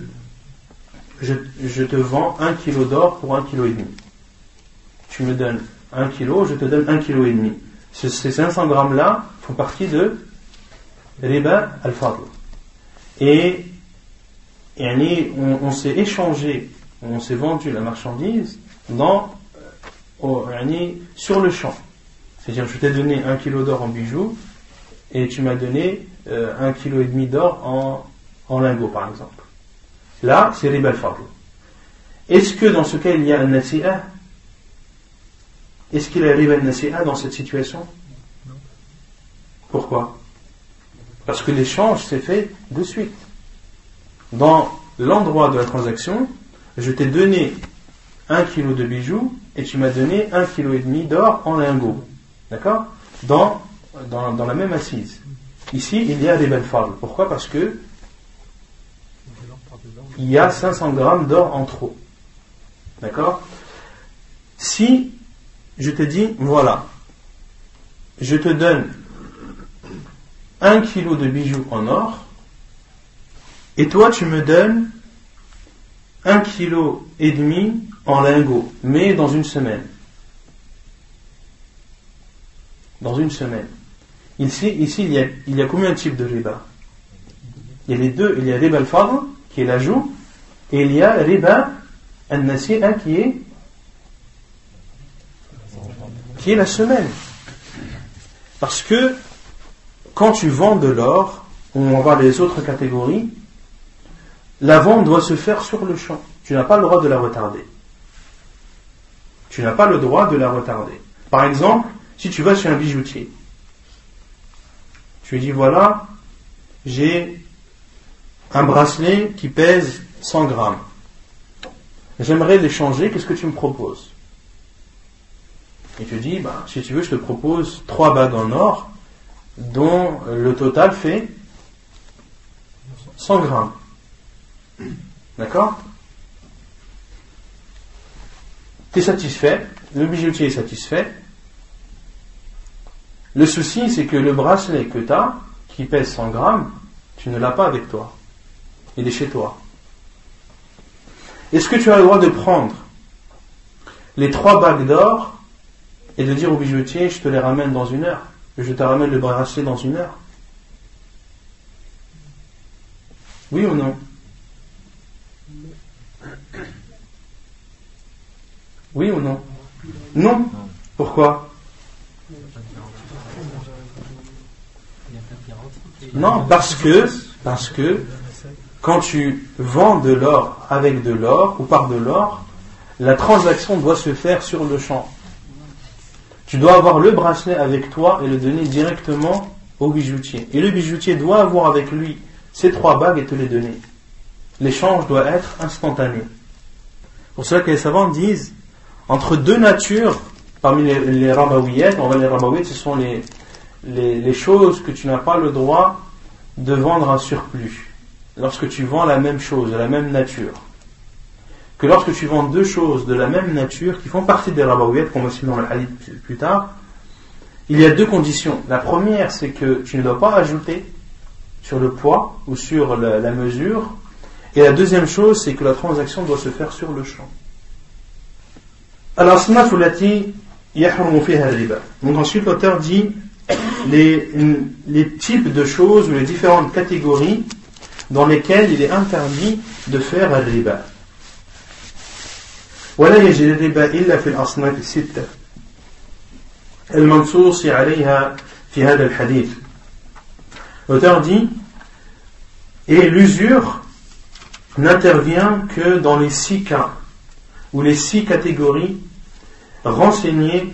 je, te vends un kilo d'or pour un kilo et demi. Tu me donnes un kilo, je te donne un kilo et demi. Ces 500 grammes là font partie de riba al-fadl. Et, on, s'est échangé, on s'est vendu la marchandise dans, euh, sur le champ. C'est-à-dire, je t'ai donné un kilo d'or en bijoux et tu m'as donné euh, un kilo et demi d'or en, en lingots, par exemple. Là, c'est riba al-fadl. Est-ce que dans ce cas, il y a un nasi'a? Est-ce qu'il y a riba al-nasi'a dans cette situation? Pourquoi? Parce que l'échange s'est fait de suite. Dans l'endroit de la transaction, je t'ai donné un kilo de bijoux et tu m'as donné un kilo et demi d'or en lingots. D'accord? Dans, la même assise. Ici, il y a des belles fables. Pourquoi? Parce que il y a 500 grammes d'or en trop. D'accord? Si je te dis, voilà, je te donne un kilo de bijoux en or, et toi tu me donnes un kilo et demi en lingots, mais dans une semaine dans une semaine. Ici, ici il, y a, combien de types de riba? Il y a les deux. Il y a riba al-fadl, qui est l'ajout, et il y a riba al-nasi'a, qui est qui est la semaine. Parce que quand tu vends de l'or, on va les autres catégories, la vente doit se faire sur le champ. Tu n'as pas le droit de la retarder. Tu n'as pas le droit de la retarder. Par exemple, si tu vas chez un bijoutier, tu lui dis voilà, j'ai un bracelet qui pèse 100 grammes. J'aimerais l'échanger, qu'est-ce que tu me proposes? Il te dit, bah, si tu veux, je te propose trois bagues en or, dont le total fait 100 grammes. D'accord? Tu es satisfait, le bijoutier est satisfait? Le souci, c'est que le bracelet que tu as, qui pèse 100 grammes, tu ne l'as pas avec toi. Il est chez toi. Est-ce que tu as le droit de prendre les trois bagues d'or et de dire au bijoutier, je te les ramène dans une heure Je te ramène le bracelet dans une heure? Oui ou non? Oui ou non? Non? Pourquoi? Non, parce que, parce que quand tu vends de l'or avec de l'or ou par de l'or, la transaction doit se faire sur le champ. Tu dois avoir le bracelet avec toi et le donner directement au bijoutier. Et le bijoutier doit avoir avec lui ces trois bagues et te les donner. L'échange doit être instantané. Pour cela que les savants disent, entre deux natures, parmi les, les on va les ce sont les, les, choses que tu n'as pas le droit de vendre en surplus. Lorsque tu vends la même chose, de la même nature. Que lorsque tu vends deux choses de la même nature, qui font partie des rabaouillettes, comme aussi dans le hadith plus tard, il y a deux conditions. La première, c'est que tu ne dois pas ajouter sur le poids ou sur la, mesure. Et la deuxième chose, c'est que la transaction doit se faire sur le champ. Alors, donc ensuite l'auteur dit les, les types de choses ou les différentes catégories dans lesquelles il est interdit de faire un riba. ولا يجري الربا إلا في الأصناف الستة المنصوص عليها في هذا الحديث L'auteur dit Et l'usure n'intervient que dans les six cas, ou les six catégories renseignées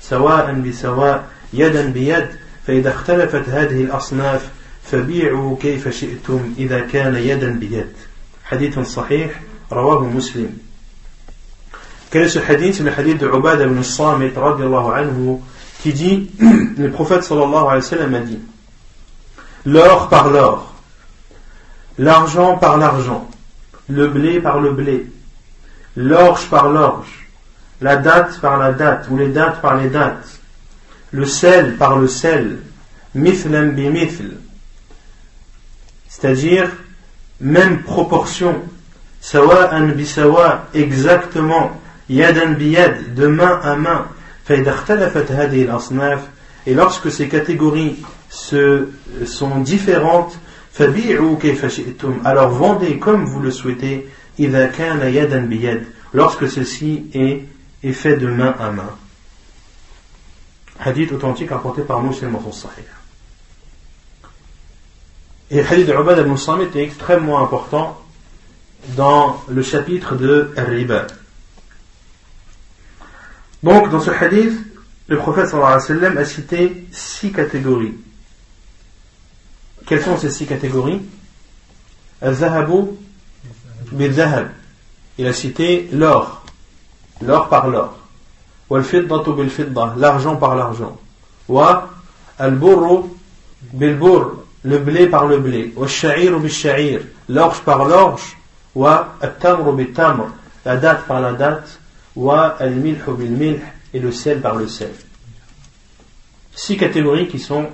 سواء بسواء يدا بيد فإذا اختلفت هذه الأصناف فبيعوا كيف شئتم إذا كان يدا بيد. حديث صحيح رواه مسلم. كنس الحديث من حديث عبادة بن الصامت رضي الله عنه تجي dit, صلى الله عليه وسلم wa sallam a dit, l'or par l'or, l'argent par l'argent, le blé par la date par la date ou les dates par les dates. Le sel par le sel. Mithlan bi mithl c'est-à-dire même proportion. Sawa'an bi sawa exactement. Yadan bi yad de main à main. Et lorsque ces catégories sont différentes, alors vendez comme vous le souhaitez, lorsque ceci est, est fait de main à main. Hadith authentique apporté par Muslim son Sahih. Et hadith de Ubad al-Muslim est extrêmement important dans le chapitre de Riba. Donc, dans ce hadith, le prophète sallallahu alayhi wa sallam a cité six catégories. Quelles sont ces six catégories? Al-Zahabu bil-Zahab. Il a cité l'or, l'or par l'or. L'argent par l'argent. Wa le blé par le blé. L'orge par l'orge. Wa la date par la date. Wa et le sel par le sel. Six catégories qui sont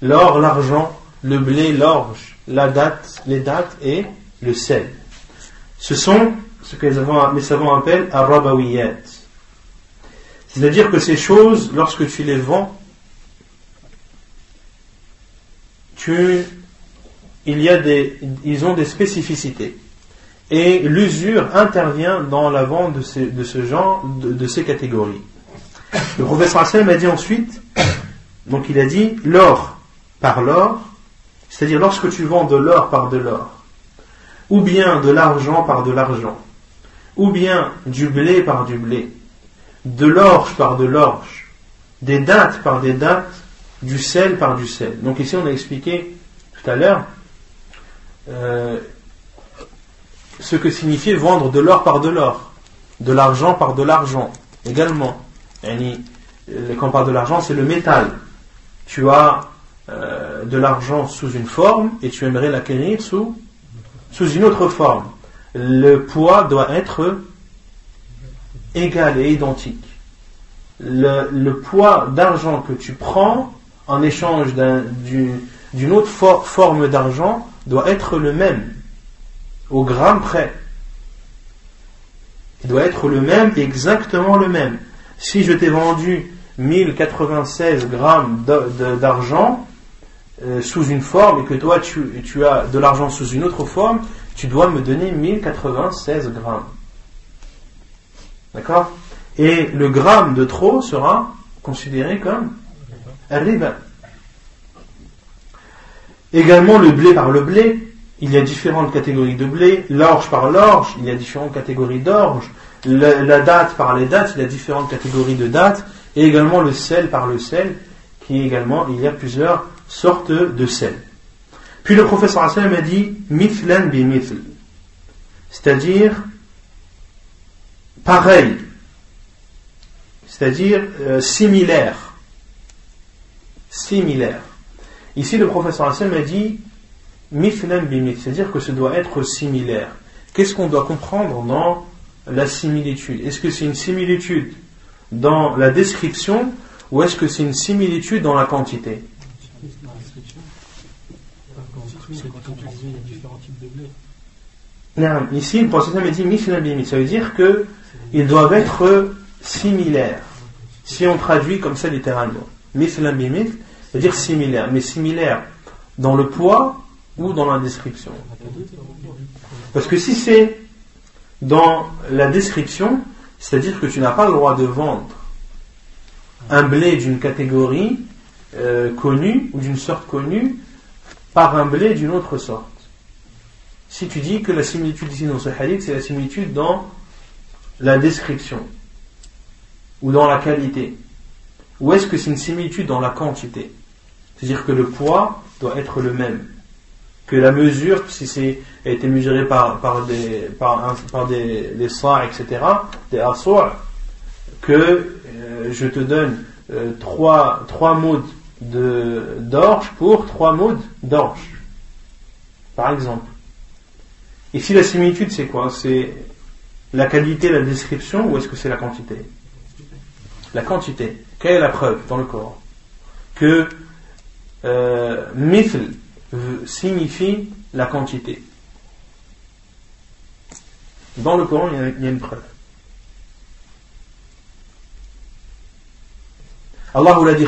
l'or, l'argent, le blé, l'orge, la date, les dates et le sel. Ce sont ce que les savants appellent arabawiyat. C'est-à-dire que ces choses, lorsque tu les vends, tu, il y a des, ils ont des spécificités. Et l'usure intervient dans la vente de, ce genre, de, ces catégories. Le professeur Hassan m'a dit ensuite, donc il a dit l'or par l'or, c'est-à-dire lorsque tu vends de l'or par de l'or, ou bien de l'argent par de l'argent, ou bien du blé par du blé, de l'orge par de l'orge, des dates par des dates, du sel par du sel. Donc ici on a expliqué tout à l'heure euh, ce que signifiait vendre de l'or par de l'or, de l'argent par de l'argent également. Quand on parle de l'argent, c'est le métal. Tu as euh, de l'argent sous une forme et tu aimerais l'acquérir sous une autre forme. Le poids doit être égal et identique. Le, poids d'argent que tu prends en échange d'une autre forme d'argent doit être le même, au gramme près. Il doit être le même, exactement le même. Si je t'ai vendu 1096 grammes d'argent euh, sous une forme et que toi tu, tu as de l'argent sous une autre forme, tu dois me donner 1096 grammes. D'accord? Et le gramme de trop sera considéré comme riba. Également le blé par le blé, il y a différentes catégories de blé, l'orge par l'orge, il y a différentes catégories d'orge, la, date par les dates, il y a différentes catégories de dates, et également le sel par le sel, qui également, il y a plusieurs sortes de sel. Puis le professeur Hassan a dit mithlan bi c'est-à-dire pareil, c'est-à-dire euh, similaire. Similaire. Ici, le professeur Hassan a dit mithlan bimith, c'est-à-dire que ce doit être similaire. Qu'est-ce qu'on doit comprendre dans la similitude? Est-ce que c'est une similitude dans la description ou est-ce que c'est une similitude dans la quantité? Ici, le a dit ça veut dire que ils doivent être similaires. Si on traduit comme ça littéralement, mithlan bimith, c'est-à-dire similaire, mais similaire dans le poids ou dans la description. Parce que si c'est dans la description, c'est-à-dire que tu n'as pas le droit de vendre un blé d'une catégorie euh, connue ou d'une sorte connue par un blé d'une autre sorte. Si tu dis que la similitude ici dans ce hadith, c'est la similitude dans la description ou dans la qualité Ou est-ce que c'est une similitude dans la quantité? C'est-à-dire que le poids doit être le même. Que la mesure, si c'est a été mesuré par, par des, par, par des, des etc., des assoirs, que euh, je te donne euh, trois, trois modes d'orge pour trois modes d'orge. Par exemple. Ici, la similitude, c'est quoi? C'est la qualité, la description ou est-ce que c'est la quantité? La quantité. Quelle est la preuve dans le Coran Que euh, mithl signifie la quantité. Dans le Coran, il y a, une preuve. Allah vous l'a dit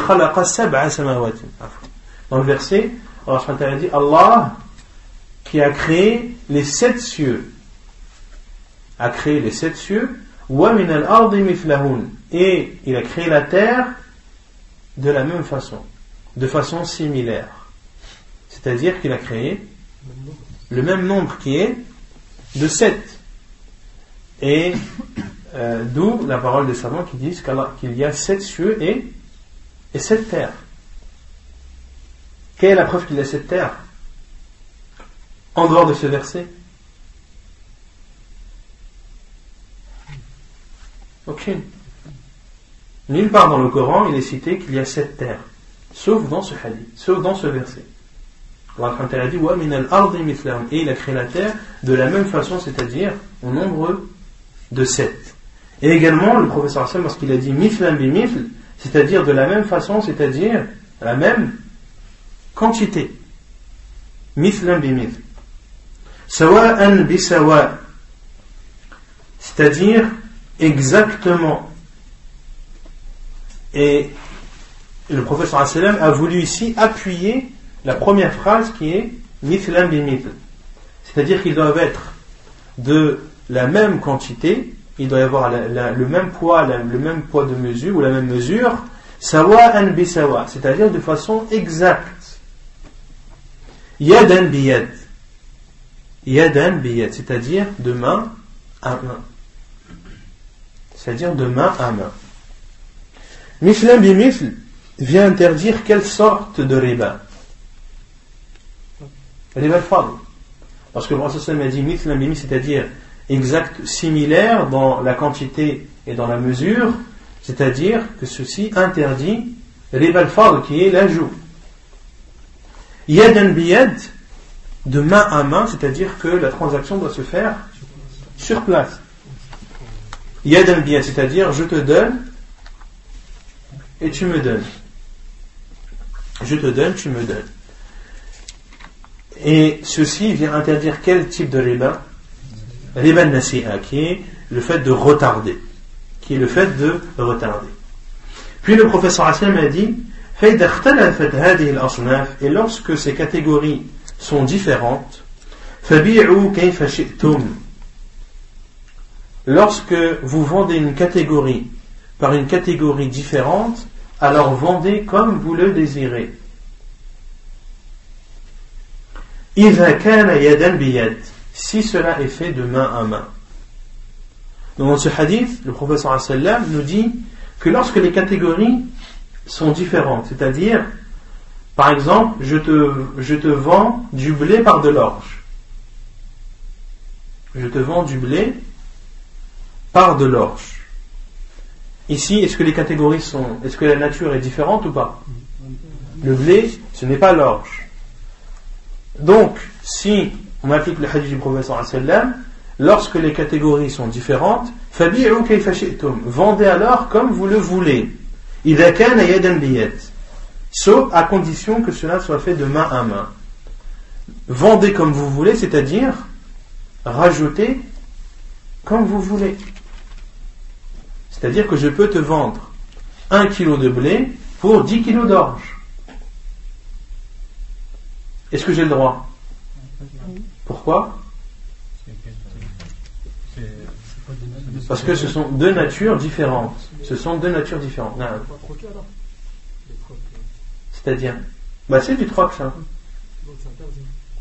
Dans le verset, Allah dit Allah qui a créé les sept cieux a créé les sept cieux, et il a créé la terre de la même façon, de façon similaire. C'est-à-dire qu'il a créé le même nombre qui est de sept. Et euh, d'où la parole des savants qui disent qu'il y a sept cieux et, et sept terres. Quelle est la preuve qu'il y a sept terres En dehors de ce verset? Aucune. Nulle part dans le Coran il est cité qu'il y a sept terres. sauf dans ce hadith, sauf dans ce verset. Allah a dit Et il a créé la terre de la même façon, c'est-à-dire au nombre de sept. Et également, le professeur Hassan, lorsqu'il a dit mithlam bimithl, c'est-à-dire de la même façon, c'est-à-dire la même quantité. Mithlam bimithl. Sawa'an bisawa. C'est-à-dire exactement. Et le professeur a voulu ici appuyer la première phrase qui est mithlam bimithl. C'est-à-dire qu'ils doivent être de la même quantité, il doit y avoir le même poids, le même poids de mesure ou la même mesure, sawa'an bisawa, c'est-à-dire de façon exacte. Yadan biyad. Yadan biyad, c'est-à-dire de main à main. C'est-à-dire de main à main. Mithlam bimithl vient interdire quelle sorte de riba Riba al Parce que le Prophète a dit mithlam bimithl, c'est-à-dire exact, similaire dans la quantité et dans la mesure, c'est-à-dire que ceci interdit riba al qui est l'ajout. Yadan biyad, de main à main, c'est-à-dire que la transaction doit se faire sur place. Yadan biyad, c'est-à-dire je te donne et tu me donnes. Je te donne, tu me donnes. Et ceci vient interdire quel type de riba? Qui est le fait de retarder. Qui est le fait de retarder. Puis le professeur Hassan a dit et lorsque ces catégories sont différentes, lorsque vous vendez une catégorie par une catégorie différente, alors vendez comme vous le désirez. Si cela est fait de main à main. Dans ce hadith, le professeur sallam nous dit que lorsque les catégories sont différentes, c'est-à-dire, par exemple, je te, je te vends du blé par de l'orge. Je te vends du blé par de l'orge. Ici, est-ce que les catégories sont. Est-ce que la nature est différente ou pas? Le blé, ce n'est pas l'orge. Donc, si on applique le hadith du professeur lorsque les catégories sont différentes, vendez alors comme vous le voulez. Sauf à condition que cela soit fait de main à main. Vendez comme vous voulez, c'est-à-dire rajoutez comme vous voulez. C'est-à-dire que je peux te vendre un kilo de blé pour 10 kilos d'orge. Est-ce que j'ai le droit? Pourquoi Parce que ce sont deux natures différentes. Ce sont deux natures différentes. C'est-à-dire bah, C'est du troc, ça.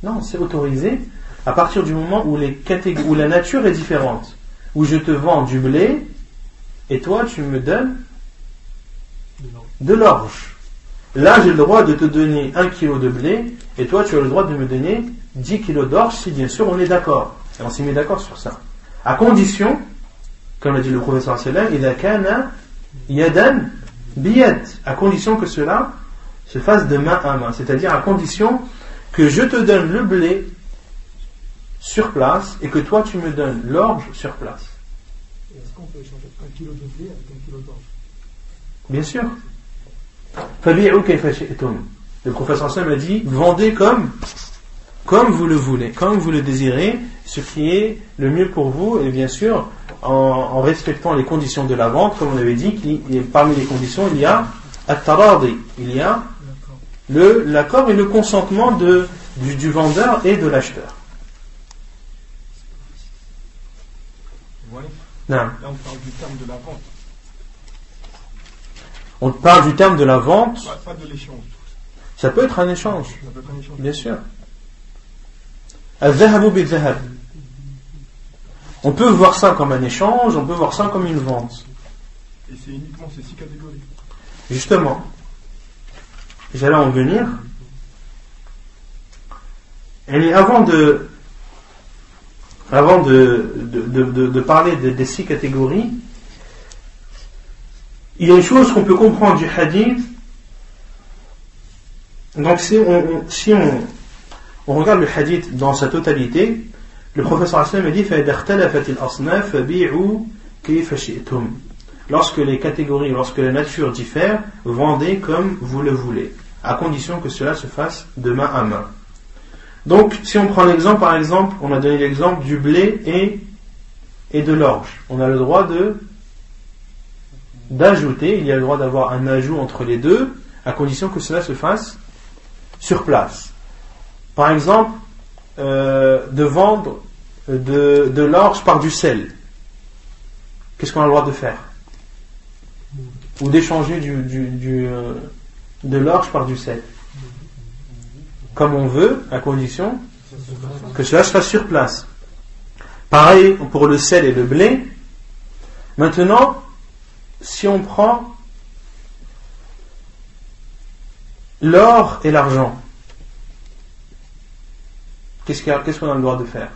Non, c'est autorisé à partir du moment où, les où la nature est différente. Où je te vends du blé et toi tu me donnes de l'orge. Là, j'ai le droit de te donner un kilo de blé, et toi, tu as le droit de me donner 10 kilos d'orge, si bien sûr on est d'accord. Et on s'est mis d'accord sur ça. À condition, comme l'a dit le professeur Sallam, il a kana yadan biyad. À condition que cela se fasse de main à main. C'est-à-dire à condition que je te donne le blé sur place et que toi tu me donnes l'orge sur place. Est-ce qu'on peut échanger un kilo de blé avec un kilo d'orge? Bien sûr. Le professeur Sam a dit vendez comme comme vous le voulez, comme vous le désirez, ce qui est le mieux pour vous, et bien sûr, en, respectant les conditions de la vente, comme on avait dit, parmi les conditions, il y a il y a l'accord et le consentement de, du vendeur et de l'acheteur. Là, on parle du terme de la vente. On parle du terme de la vente. Pas, de l'échange. Ça peut être un échange. Ça peut être un échange. Bien sûr. On peut voir ça comme un échange, on peut voir ça comme une vente. Et c'est uniquement ces six catégories. Justement. J'allais en venir. Et avant de, avant de, de, parler des six catégories, il y a une chose qu'on peut comprendre du hadith, Donc si on, si on, on regarde le hadith dans sa totalité, le professeur Hassan a dit Lorsque les catégories, lorsque la nature diffère, vendez comme vous le voulez, à condition que cela se fasse de main à main. Donc, si on prend l'exemple, par exemple, on a donné l'exemple du blé et, de l'orge. On a le droit d'ajouter, il y a le droit d'avoir un ajout entre les deux, à condition que cela se fasse sur place. Par exemple, euh, de vendre de, de l'orge par du sel. Qu'est-ce qu'on a le droit de faire? Ou d'échanger euh, de l'orge par du sel. Comme on veut, à condition que cela se fasse sur place. Pareil pour le sel et le blé. Maintenant, si on prend l'or et l'argent, qu'est-ce qu'on a le droit de faire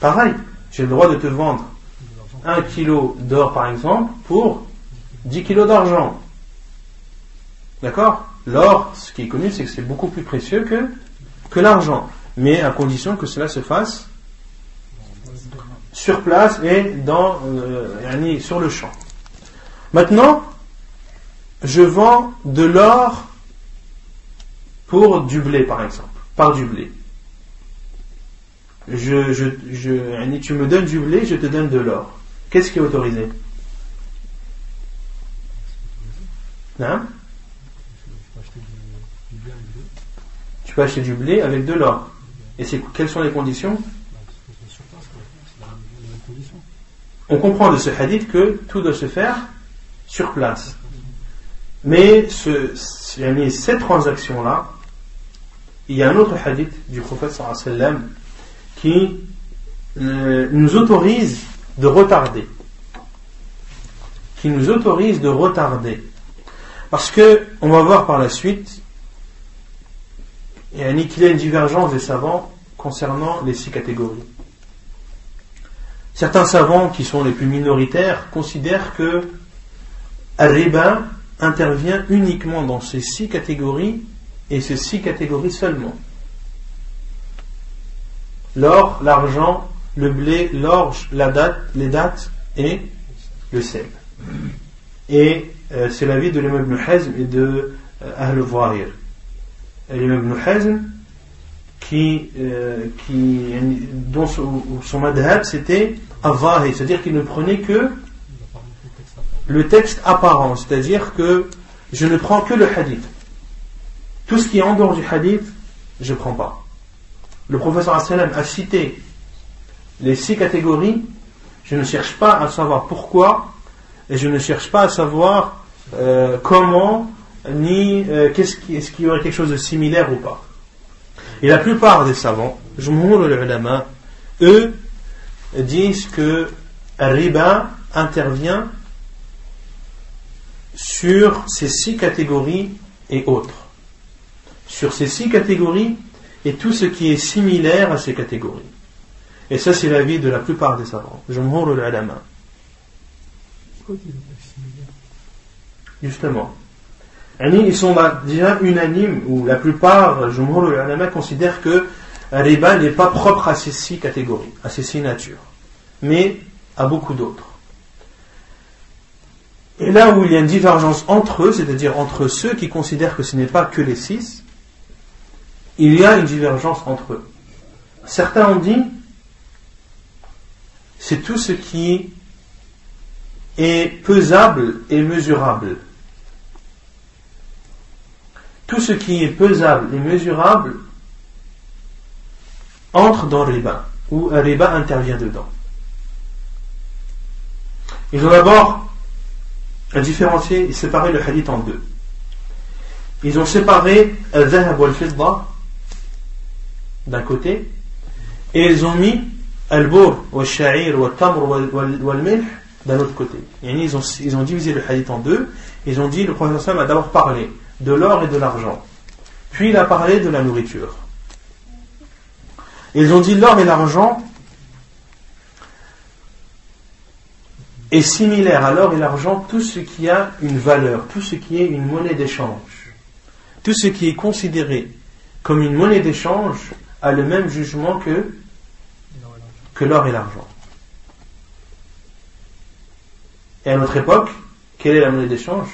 Pareil, j'ai le droit de te vendre un kilo d'or par exemple pour 10 kilos d'argent. D'accord? L'or, ce qui est connu, c'est que c'est beaucoup plus précieux que, que l'argent. Mais à condition que cela se fasse sur place et dans, euh, sur le champ. Maintenant, je vends de l'or pour du blé, par exemple, par du blé tu me donnes du blé, je te donne de l'or. Qu'est-ce qui est autorisé? Hein? Tu peux acheter du blé avec de l'or. Et c'est, quelles sont les conditions? On comprend de ce hadith que tout doit se faire sur place. Mais ce, cette transaction-là, il y a un autre hadith du prophète sallallahu qui euh, nous autorise de retarder. Qui nous autorise de retarder. Parce que, on va voir par la suite, il y a une divergence des savants concernant les six catégories. Certains savants qui sont les plus minoritaires considèrent que Al-Riba intervient uniquement dans ces six catégories et ces six catégories seulement l'or, l'argent, le blé, l'orge, la date, les dates et le sel. Et euh, c'est l'avis de l'imam Ibn Hazm et de euh, Ahl Zahir. L'imam Ibn Hazm, qui, euh, qui, dont son, son madhab c'était Avahir, c'est-à-dire qu'il ne prenait que le texte apparent, c'est-à-dire que je ne prends que le hadith. Tout ce qui est en dehors du hadith, je ne prends pas le professeur a cité les six catégories, je ne cherche pas à savoir pourquoi et je ne cherche pas à savoir euh, comment ni euh, qu'est-ce est-ce qu'il y aurait quelque chose de similaire ou pas. Et la plupart des savants, ulama, eux disent que riba intervient sur ces six catégories et autres. Sur ces six catégories et tout ce qui est similaire à ces catégories. Et ça, c'est l'avis de la plupart des savants. Jumhur al-Alama. Justement. Ils sont déjà unanimes, ou la plupart, Jumhur al-Alama, considèrent que riba n'est pas propre à ces six catégories, à ces six natures, mais à beaucoup d'autres. Et là où il y a une divergence entre eux, c'est-à-dire entre ceux qui considèrent que ce n'est pas que les six, il y a une divergence entre eux. Certains ont dit, c'est tout ce qui est pesable et mesurable. Tout ce qui est pesable et mesurable entre dans le riba, ou un riba intervient dedans. Ils ont d'abord différencié et séparé le hadith en deux. Ils ont séparé al-dhahab wal-fidda d'un côté, et ils ont mis al-bour, al-sha'ir, al-tamr, wal-milh d'un autre côté. Ils ont, ils ont divisé le hadith en deux, ils ont dit, le prophète a d'abord parlé de l'or et de l'argent, puis il a parlé de la nourriture. Ils ont dit l'or et l'argent est similaire à l'or et l'argent tout ce qui a une valeur, tout ce qui est une monnaie d'échange. tout ce qui est considéré comme une monnaie d'échange a le même jugement que, que l'or et l'argent. Et à notre époque, quelle est la monnaie d'échange?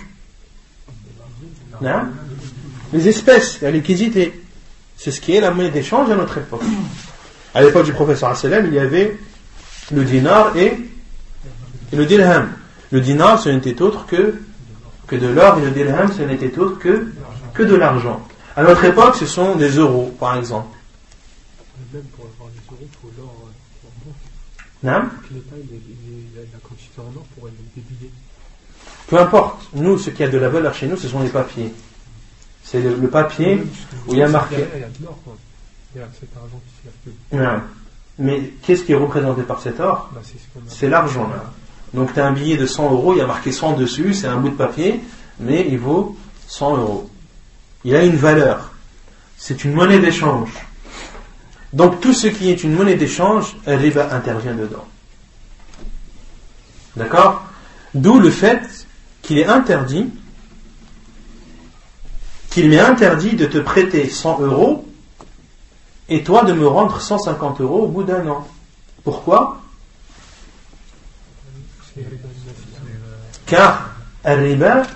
Hein? Les espèces, la liquidité. C'est ce qui est la monnaie d'échange à notre époque. À l'époque du professeur Asselem, il y avait le dinar et, le dirham. Le dinar, ce n'était autre que, que de l'or, et le dirham, ce n'était autre que, que de l'argent. À notre époque, ce sont des euros, par exemple. Même pour avoir des euros, il faut l'or. Non Peu importe. Nous, ce qui a de la valeur chez nous, ce sont les papiers. C'est le, papier où il y a marqué. Il y a de l'or, Il y a cet argent qui circule. Mais qu'est-ce qui est représenté par cet or? Bah, C'est l'argent. Donc tu as un billet de 100 euros, il y a marqué 100 dessus, c'est un bout de papier, mais il vaut 100 euros. Il a une valeur. C'est une monnaie d'échange. Donc tout ce qui est une monnaie d'échange, riba intervient dedans. D'accord? D'où le fait qu'il est interdit, qu'il m'est interdit de te prêter 100 euros et toi de me rendre 150 euros au bout d'un an. Pourquoi? Car,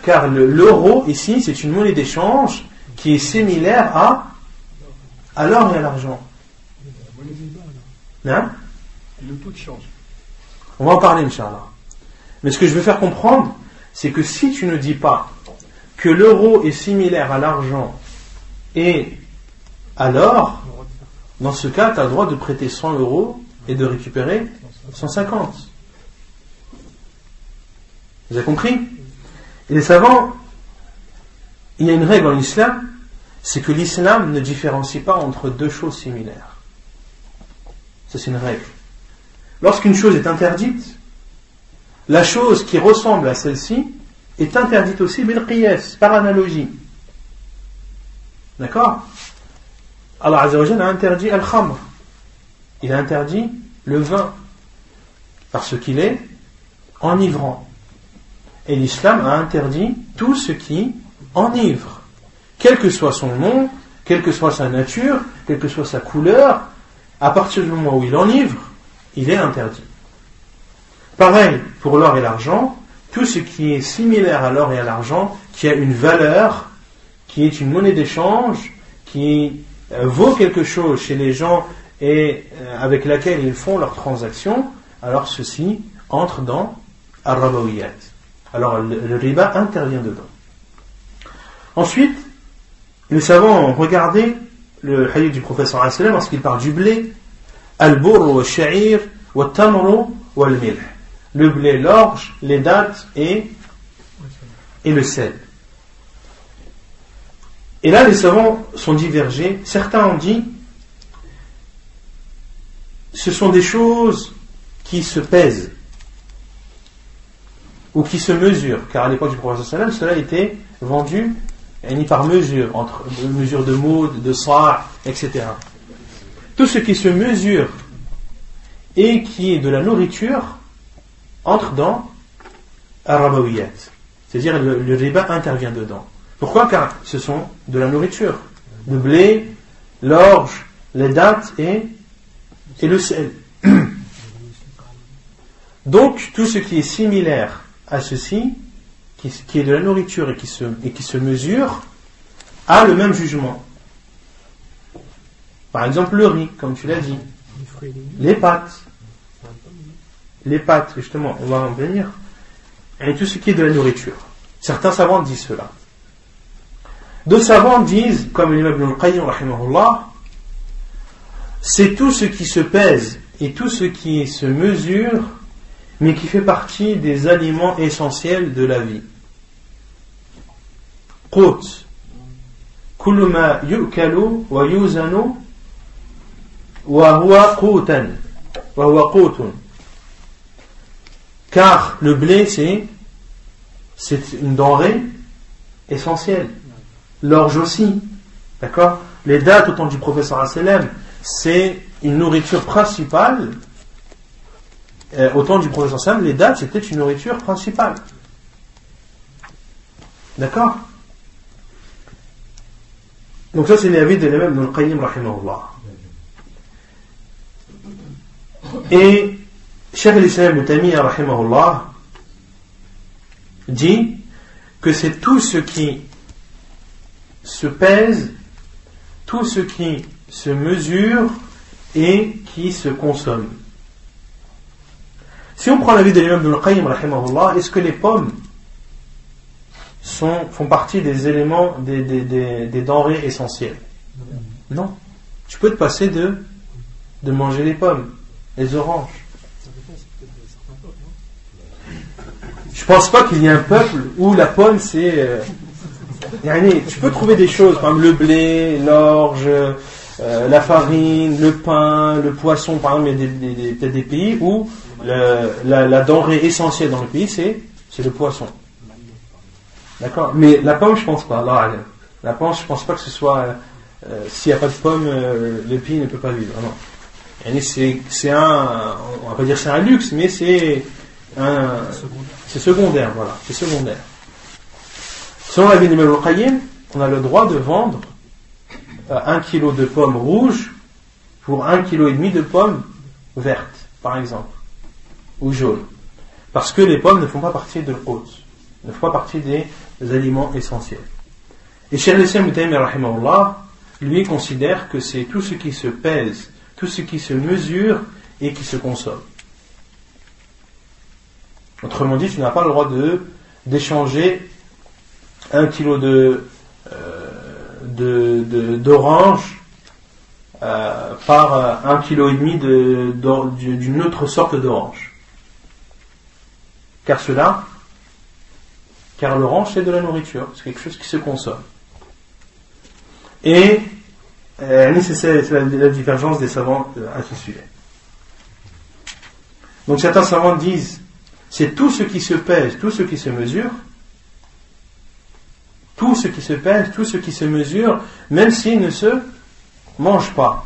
car l'euro ici, c'est une monnaie d'échange qui est similaire à, à l'or et à l'argent. Hein Le de change. On va en parler, Inch'Allah. Mais ce que je veux faire comprendre, c'est que si tu ne dis pas que l'euro est similaire à l'argent et à l'or, dans ce cas, tu as le droit de prêter 100 euros et de récupérer 150. Vous avez compris? Et les savants, il y a une règle en islam, c'est que l'islam ne différencie pas entre deux choses similaires. Ça, c'est une règle. Lorsqu'une chose est interdite, la chose qui ressemble à celle-ci est interdite aussi par analogie. D'accord? Allah a interdit al-khamr. Il a interdit le vin parce qu'il est enivrant. Et l'islam a interdit tout ce qui enivre. Quel que soit son nom, quelle que soit sa nature, quelle que soit sa couleur, à partir du moment où il enivre, il est interdit. Pareil pour l'or et l'argent, tout ce qui est similaire à l'or et à l'argent, qui a une valeur, qui est une monnaie d'échange, qui euh, vaut quelque chose chez les gens et euh, avec laquelle ils font leurs transactions, alors ceci entre dans al Alors le, riba intervient dedans. Ensuite, les savants ont regardé le hadith du professeur sallam lorsqu'il parle du blé, al-burr wa sha'ir wa tamru wa al-milh. Le blé, l'orge, les dattes et, et le sel. Et là, les savants sont divergés. Certains ont dit ce sont des choses qui se pèsent ou qui se mesurent, car à l'époque du prophète sallam, cela était vendu ni par mesure, entre mesure de mode, de sa, etc. Tout ce qui se mesure et qui est de la nourriture entre dans Arabawiyat. C'est-à-dire le, le riba intervient dedans. Pourquoi? Car ce sont de la nourriture. Le blé, l'orge, les dattes et, et le sel. Donc, tout ce qui est similaire à ceci, qui, est de la nourriture et qui, se, et qui se mesure, a le même jugement. Par exemple, le riz, comme tu l'as dit. Les pâtes. Les pâtes, justement, on va en venir. Et tout ce qui est de la nourriture. Certains savants disent cela. D'autres savants disent, comme l'imam Ibn al-Qayyim, c'est tout ce qui se pèse et tout ce qui se mesure, mais qui fait partie des aliments essentiels de la vie. Qut. كل ما يؤكل ويوزن وهو قوتا وهو قوت car le blé c'est c'est une denrée essentielle l'orge aussi. D'accord Les dates au temps du professeur Asselem, c'est une nourriture principale. Euh, au temps du professeur Asselem, les dates, c'était une nourriture principale. D'accord Donc ça c'est l'avis de l'imam Ibn al-Qayyim. Et Cheikh al-Islam Ibn rahimahullah dit que c'est tout ce qui se pèse, tout ce qui se mesure et qui se consomme. Si on prend la vie de l'imam Ibn Qayyim, est-ce que les pommes font partie des éléments, des, denrées essentielles Non. Tu peux te passer de, de manger les pommes, les oranges. Je pense pas qu'il y ait un peuple où la pomme c'est. Euh, tu peux trouver des choses comme le blé, l'orge, euh, la farine, le pain, le poisson, par exemple, il y a des pays où la, denrée essentielle dans le pays, c'est, le poisson. D'accord Mais la pomme, je pense pas. la pomme, je pense pas que ce soit. Euh, s'il n'y a pas de pomme, euh, le pays ne peut pas vivre. Non. C'est, un. On va pas dire c'est un luxe, mais c'est un. C'est secondaire, voilà. C'est secondaire. Selon la vie de on a le droit de vendre un kilo de pommes rouges pour un kilo et demi de pommes vertes, par exemple, ou jaunes. Parce que les pommes ne font pas partie de l'hôte, ne font pas partie des, aliments essentiels. Et Cheikh Islam lui considère que c'est tout ce qui se pèse, tout ce qui se mesure et qui se consomme. Autrement dit, tu n'as pas le droit d'échanger un kilo de euh, d'orange euh, par euh, un kilo et demi d'une autre sorte d'orange. Car cela, car l'orange c'est de la nourriture, c'est quelque chose qui se consomme. Et euh, c'est la, la, divergence des savants à ce sujet. Donc certains savants disent, c'est tout ce qui se pèse, tout ce qui se mesure, tout ce qui se pèse, tout ce qui se mesure, même s'il ne se mange pas.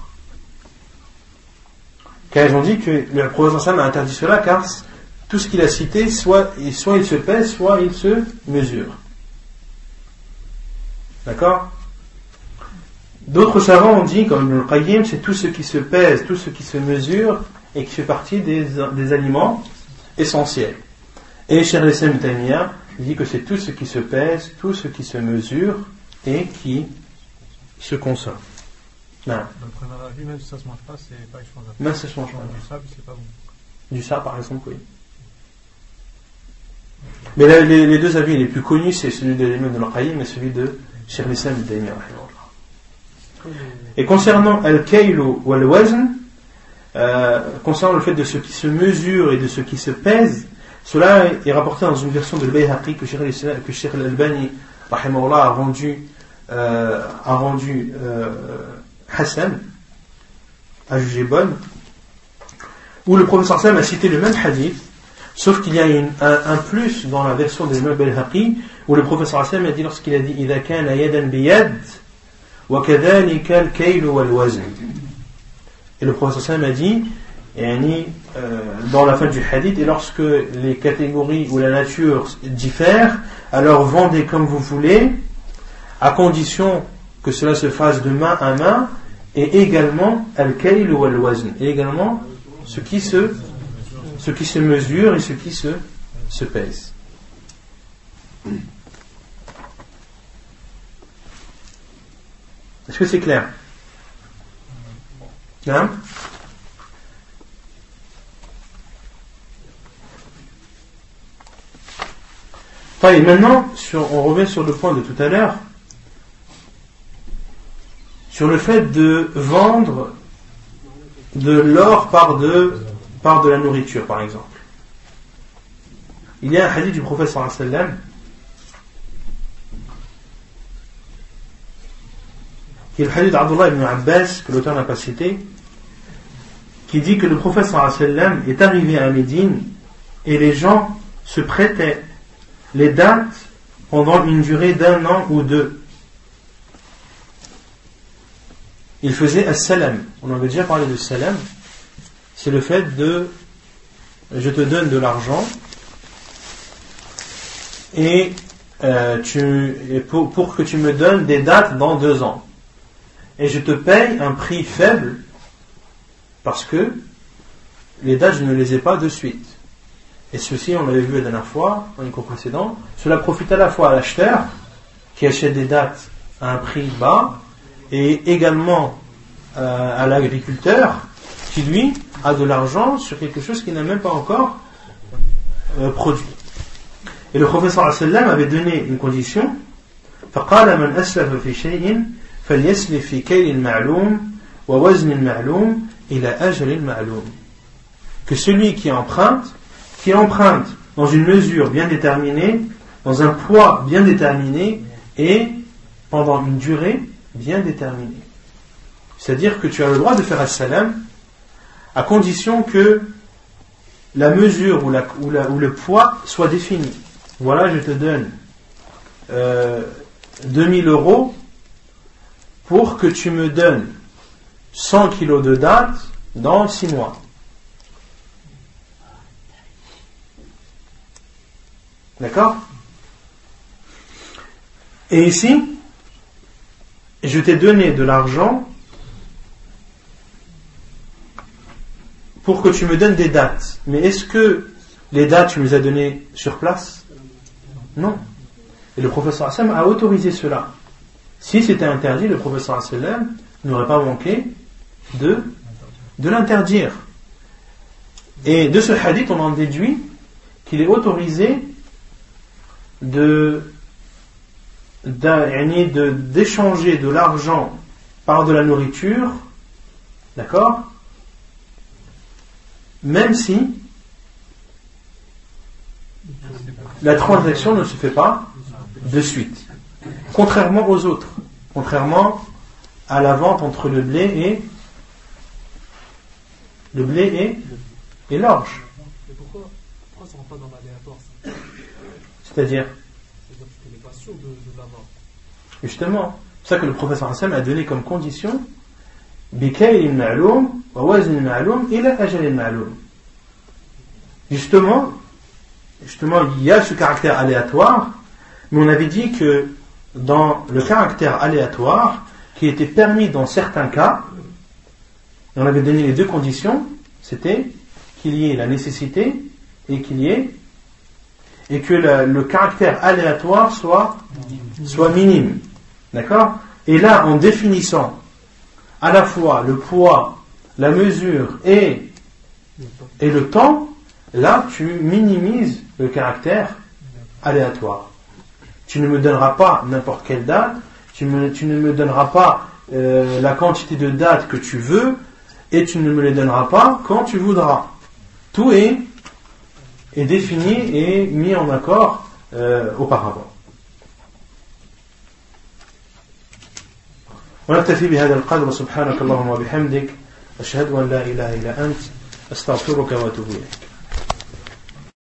Car ils ont dit que le prophète a interdit cela car tout ce qu'il a cité, soit, soit il se pèse, soit il se mesure. D'accord? D'autres savants ont dit, comme le Qayyim, c'est tout ce qui se pèse, tout ce qui se mesure et qui fait partie des, aliments essentiels. Et Cheikh Islam dit que c'est tout ce qui se pèse, tout ce qui se mesure et qui se consomme. Non. Le même si ça se mange pas, c'est pas échangeable. Même si ça se mange pas. Du sable, c'est pas bon. Du sable, par exemple, oui. Mais les, deux avis les plus connus, c'est celui de l'imam l'Aqaïm et celui de Cheikh Islam Et concernant Al-Kaylu ou Al-Wazn, euh, concernant le fait de ce qui se mesure et de ce qui se pèse, cela est rapporté dans une version de l'Bayhaqi que Sheikh al-Albani a rendu, euh, a rendu euh, Hassan, a jugé bonne, où le professeur a cité le même hadith, Sauf qu'il y a un, plus dans la version de Nobel Haqi, où le professeur Hassan a dit lorsqu'il a dit Ida kana yadan biyad, wa kadhalika al-kaylu wal-wazn. Et le professeur Hassan a dit, yani, euh, dans la fin du hadith, et lorsque les catégories ou la nature diffèrent, alors vendez comme vous voulez, à condition que cela se fasse de main à main, et également al-kaylu wal-wazn, et également ce qui se ce qui se mesure et ce qui se, se pèse. Est-ce que c'est clair? Hein? Et maintenant, on revient sur le point de tout à l'heure, sur le fait de vendre de l'or par de, par de la nourriture, par exemple. Il y a un hadith du prophète sallam qui est le hadith d'Abdullah ibn Abbas, que l'auteur n'a pas cité, qui dit que le prophète sallam est arrivé à Médine et les gens se prêtaient les dates pendant une durée d'un an ou deux. Il faisait as-salam. On avait déjà parlé de salam. C'est le fait de je te donne de l'argent et, euh, pour, que tu me donnes des dates dans deux ans. et je te paye un prix faible parce que les dates, je ne les ai pas de suite. Et ceci, on l'avait vu la dernière fois, les cours précédents, cela profite à la fois à l'acheteur qui achète des dates à un prix bas et également euh, à l'agriculteur qui lui a de l'argent sur quelque chose qu'il n'a même pas encore euh, produit. Et le professeur sallam avait donné une condition فقال من أسلف في شيء فليسلف في كيل معلوم ووزن معلوم إلى أجل معلوم que celui qui emprunte qui emprunte dans une mesure bien déterminée dans un poids bien déterminé et pendant une durée bien déterminée c'est-à-dire que tu as le droit de faire as-salam à condition que la mesure ou, le poids soit défini. Voilà, je te donne euh, 2000 euros pour que tu me donnes 100 kilos de date dans 6 mois. D'accord? Et ici, je t'ai donné de l'argent pour que tu me donnes des dates. Mais est-ce que les dates, tu les as données sur place? Non. Et le professeur Hassan a autorisé cela. Si c'était interdit, le professeur Hassan n'aurait pas manqué de, de l'interdire. Et de ce hadith, on en déduit qu'il est autorisé de d'échanger de, de l'argent par de la nourriture, d'accord? Même si la transaction ne se fait pas de suite. Contrairement aux autres. Contrairement à la vente entre le blé et le blé et, et l'orge. pourquoi, ça pas dans l'aléatoire C'est-à-dire Justement, c'est ça que le professeur Hassan a donné comme condition Justement, justement, il y a ce caractère aléatoire, mais on avait dit que dans le caractère aléatoire, qui était permis dans certains cas, on avait donné les deux conditions, c'était qu'il y ait la nécessité et qu'il y ait et que le, le caractère aléatoire soit, soit minime. D'accord? Et là, en définissant à la fois le poids, la mesure et, le temps, là tu minimises le caractère aléatoire. Tu ne me donneras pas n'importe quelle date, tu, ne me donneras pas euh, la quantité de dates que tu veux, et tu ne me les donneras pas quand tu voudras. Tout est, est défini et mis en accord euh, auparavant. ونكتفي بهذا القدر سبحانك اللهم وبحمدك أشهد أن لا إله إلا أنت أستغفرك وأتوب إليك.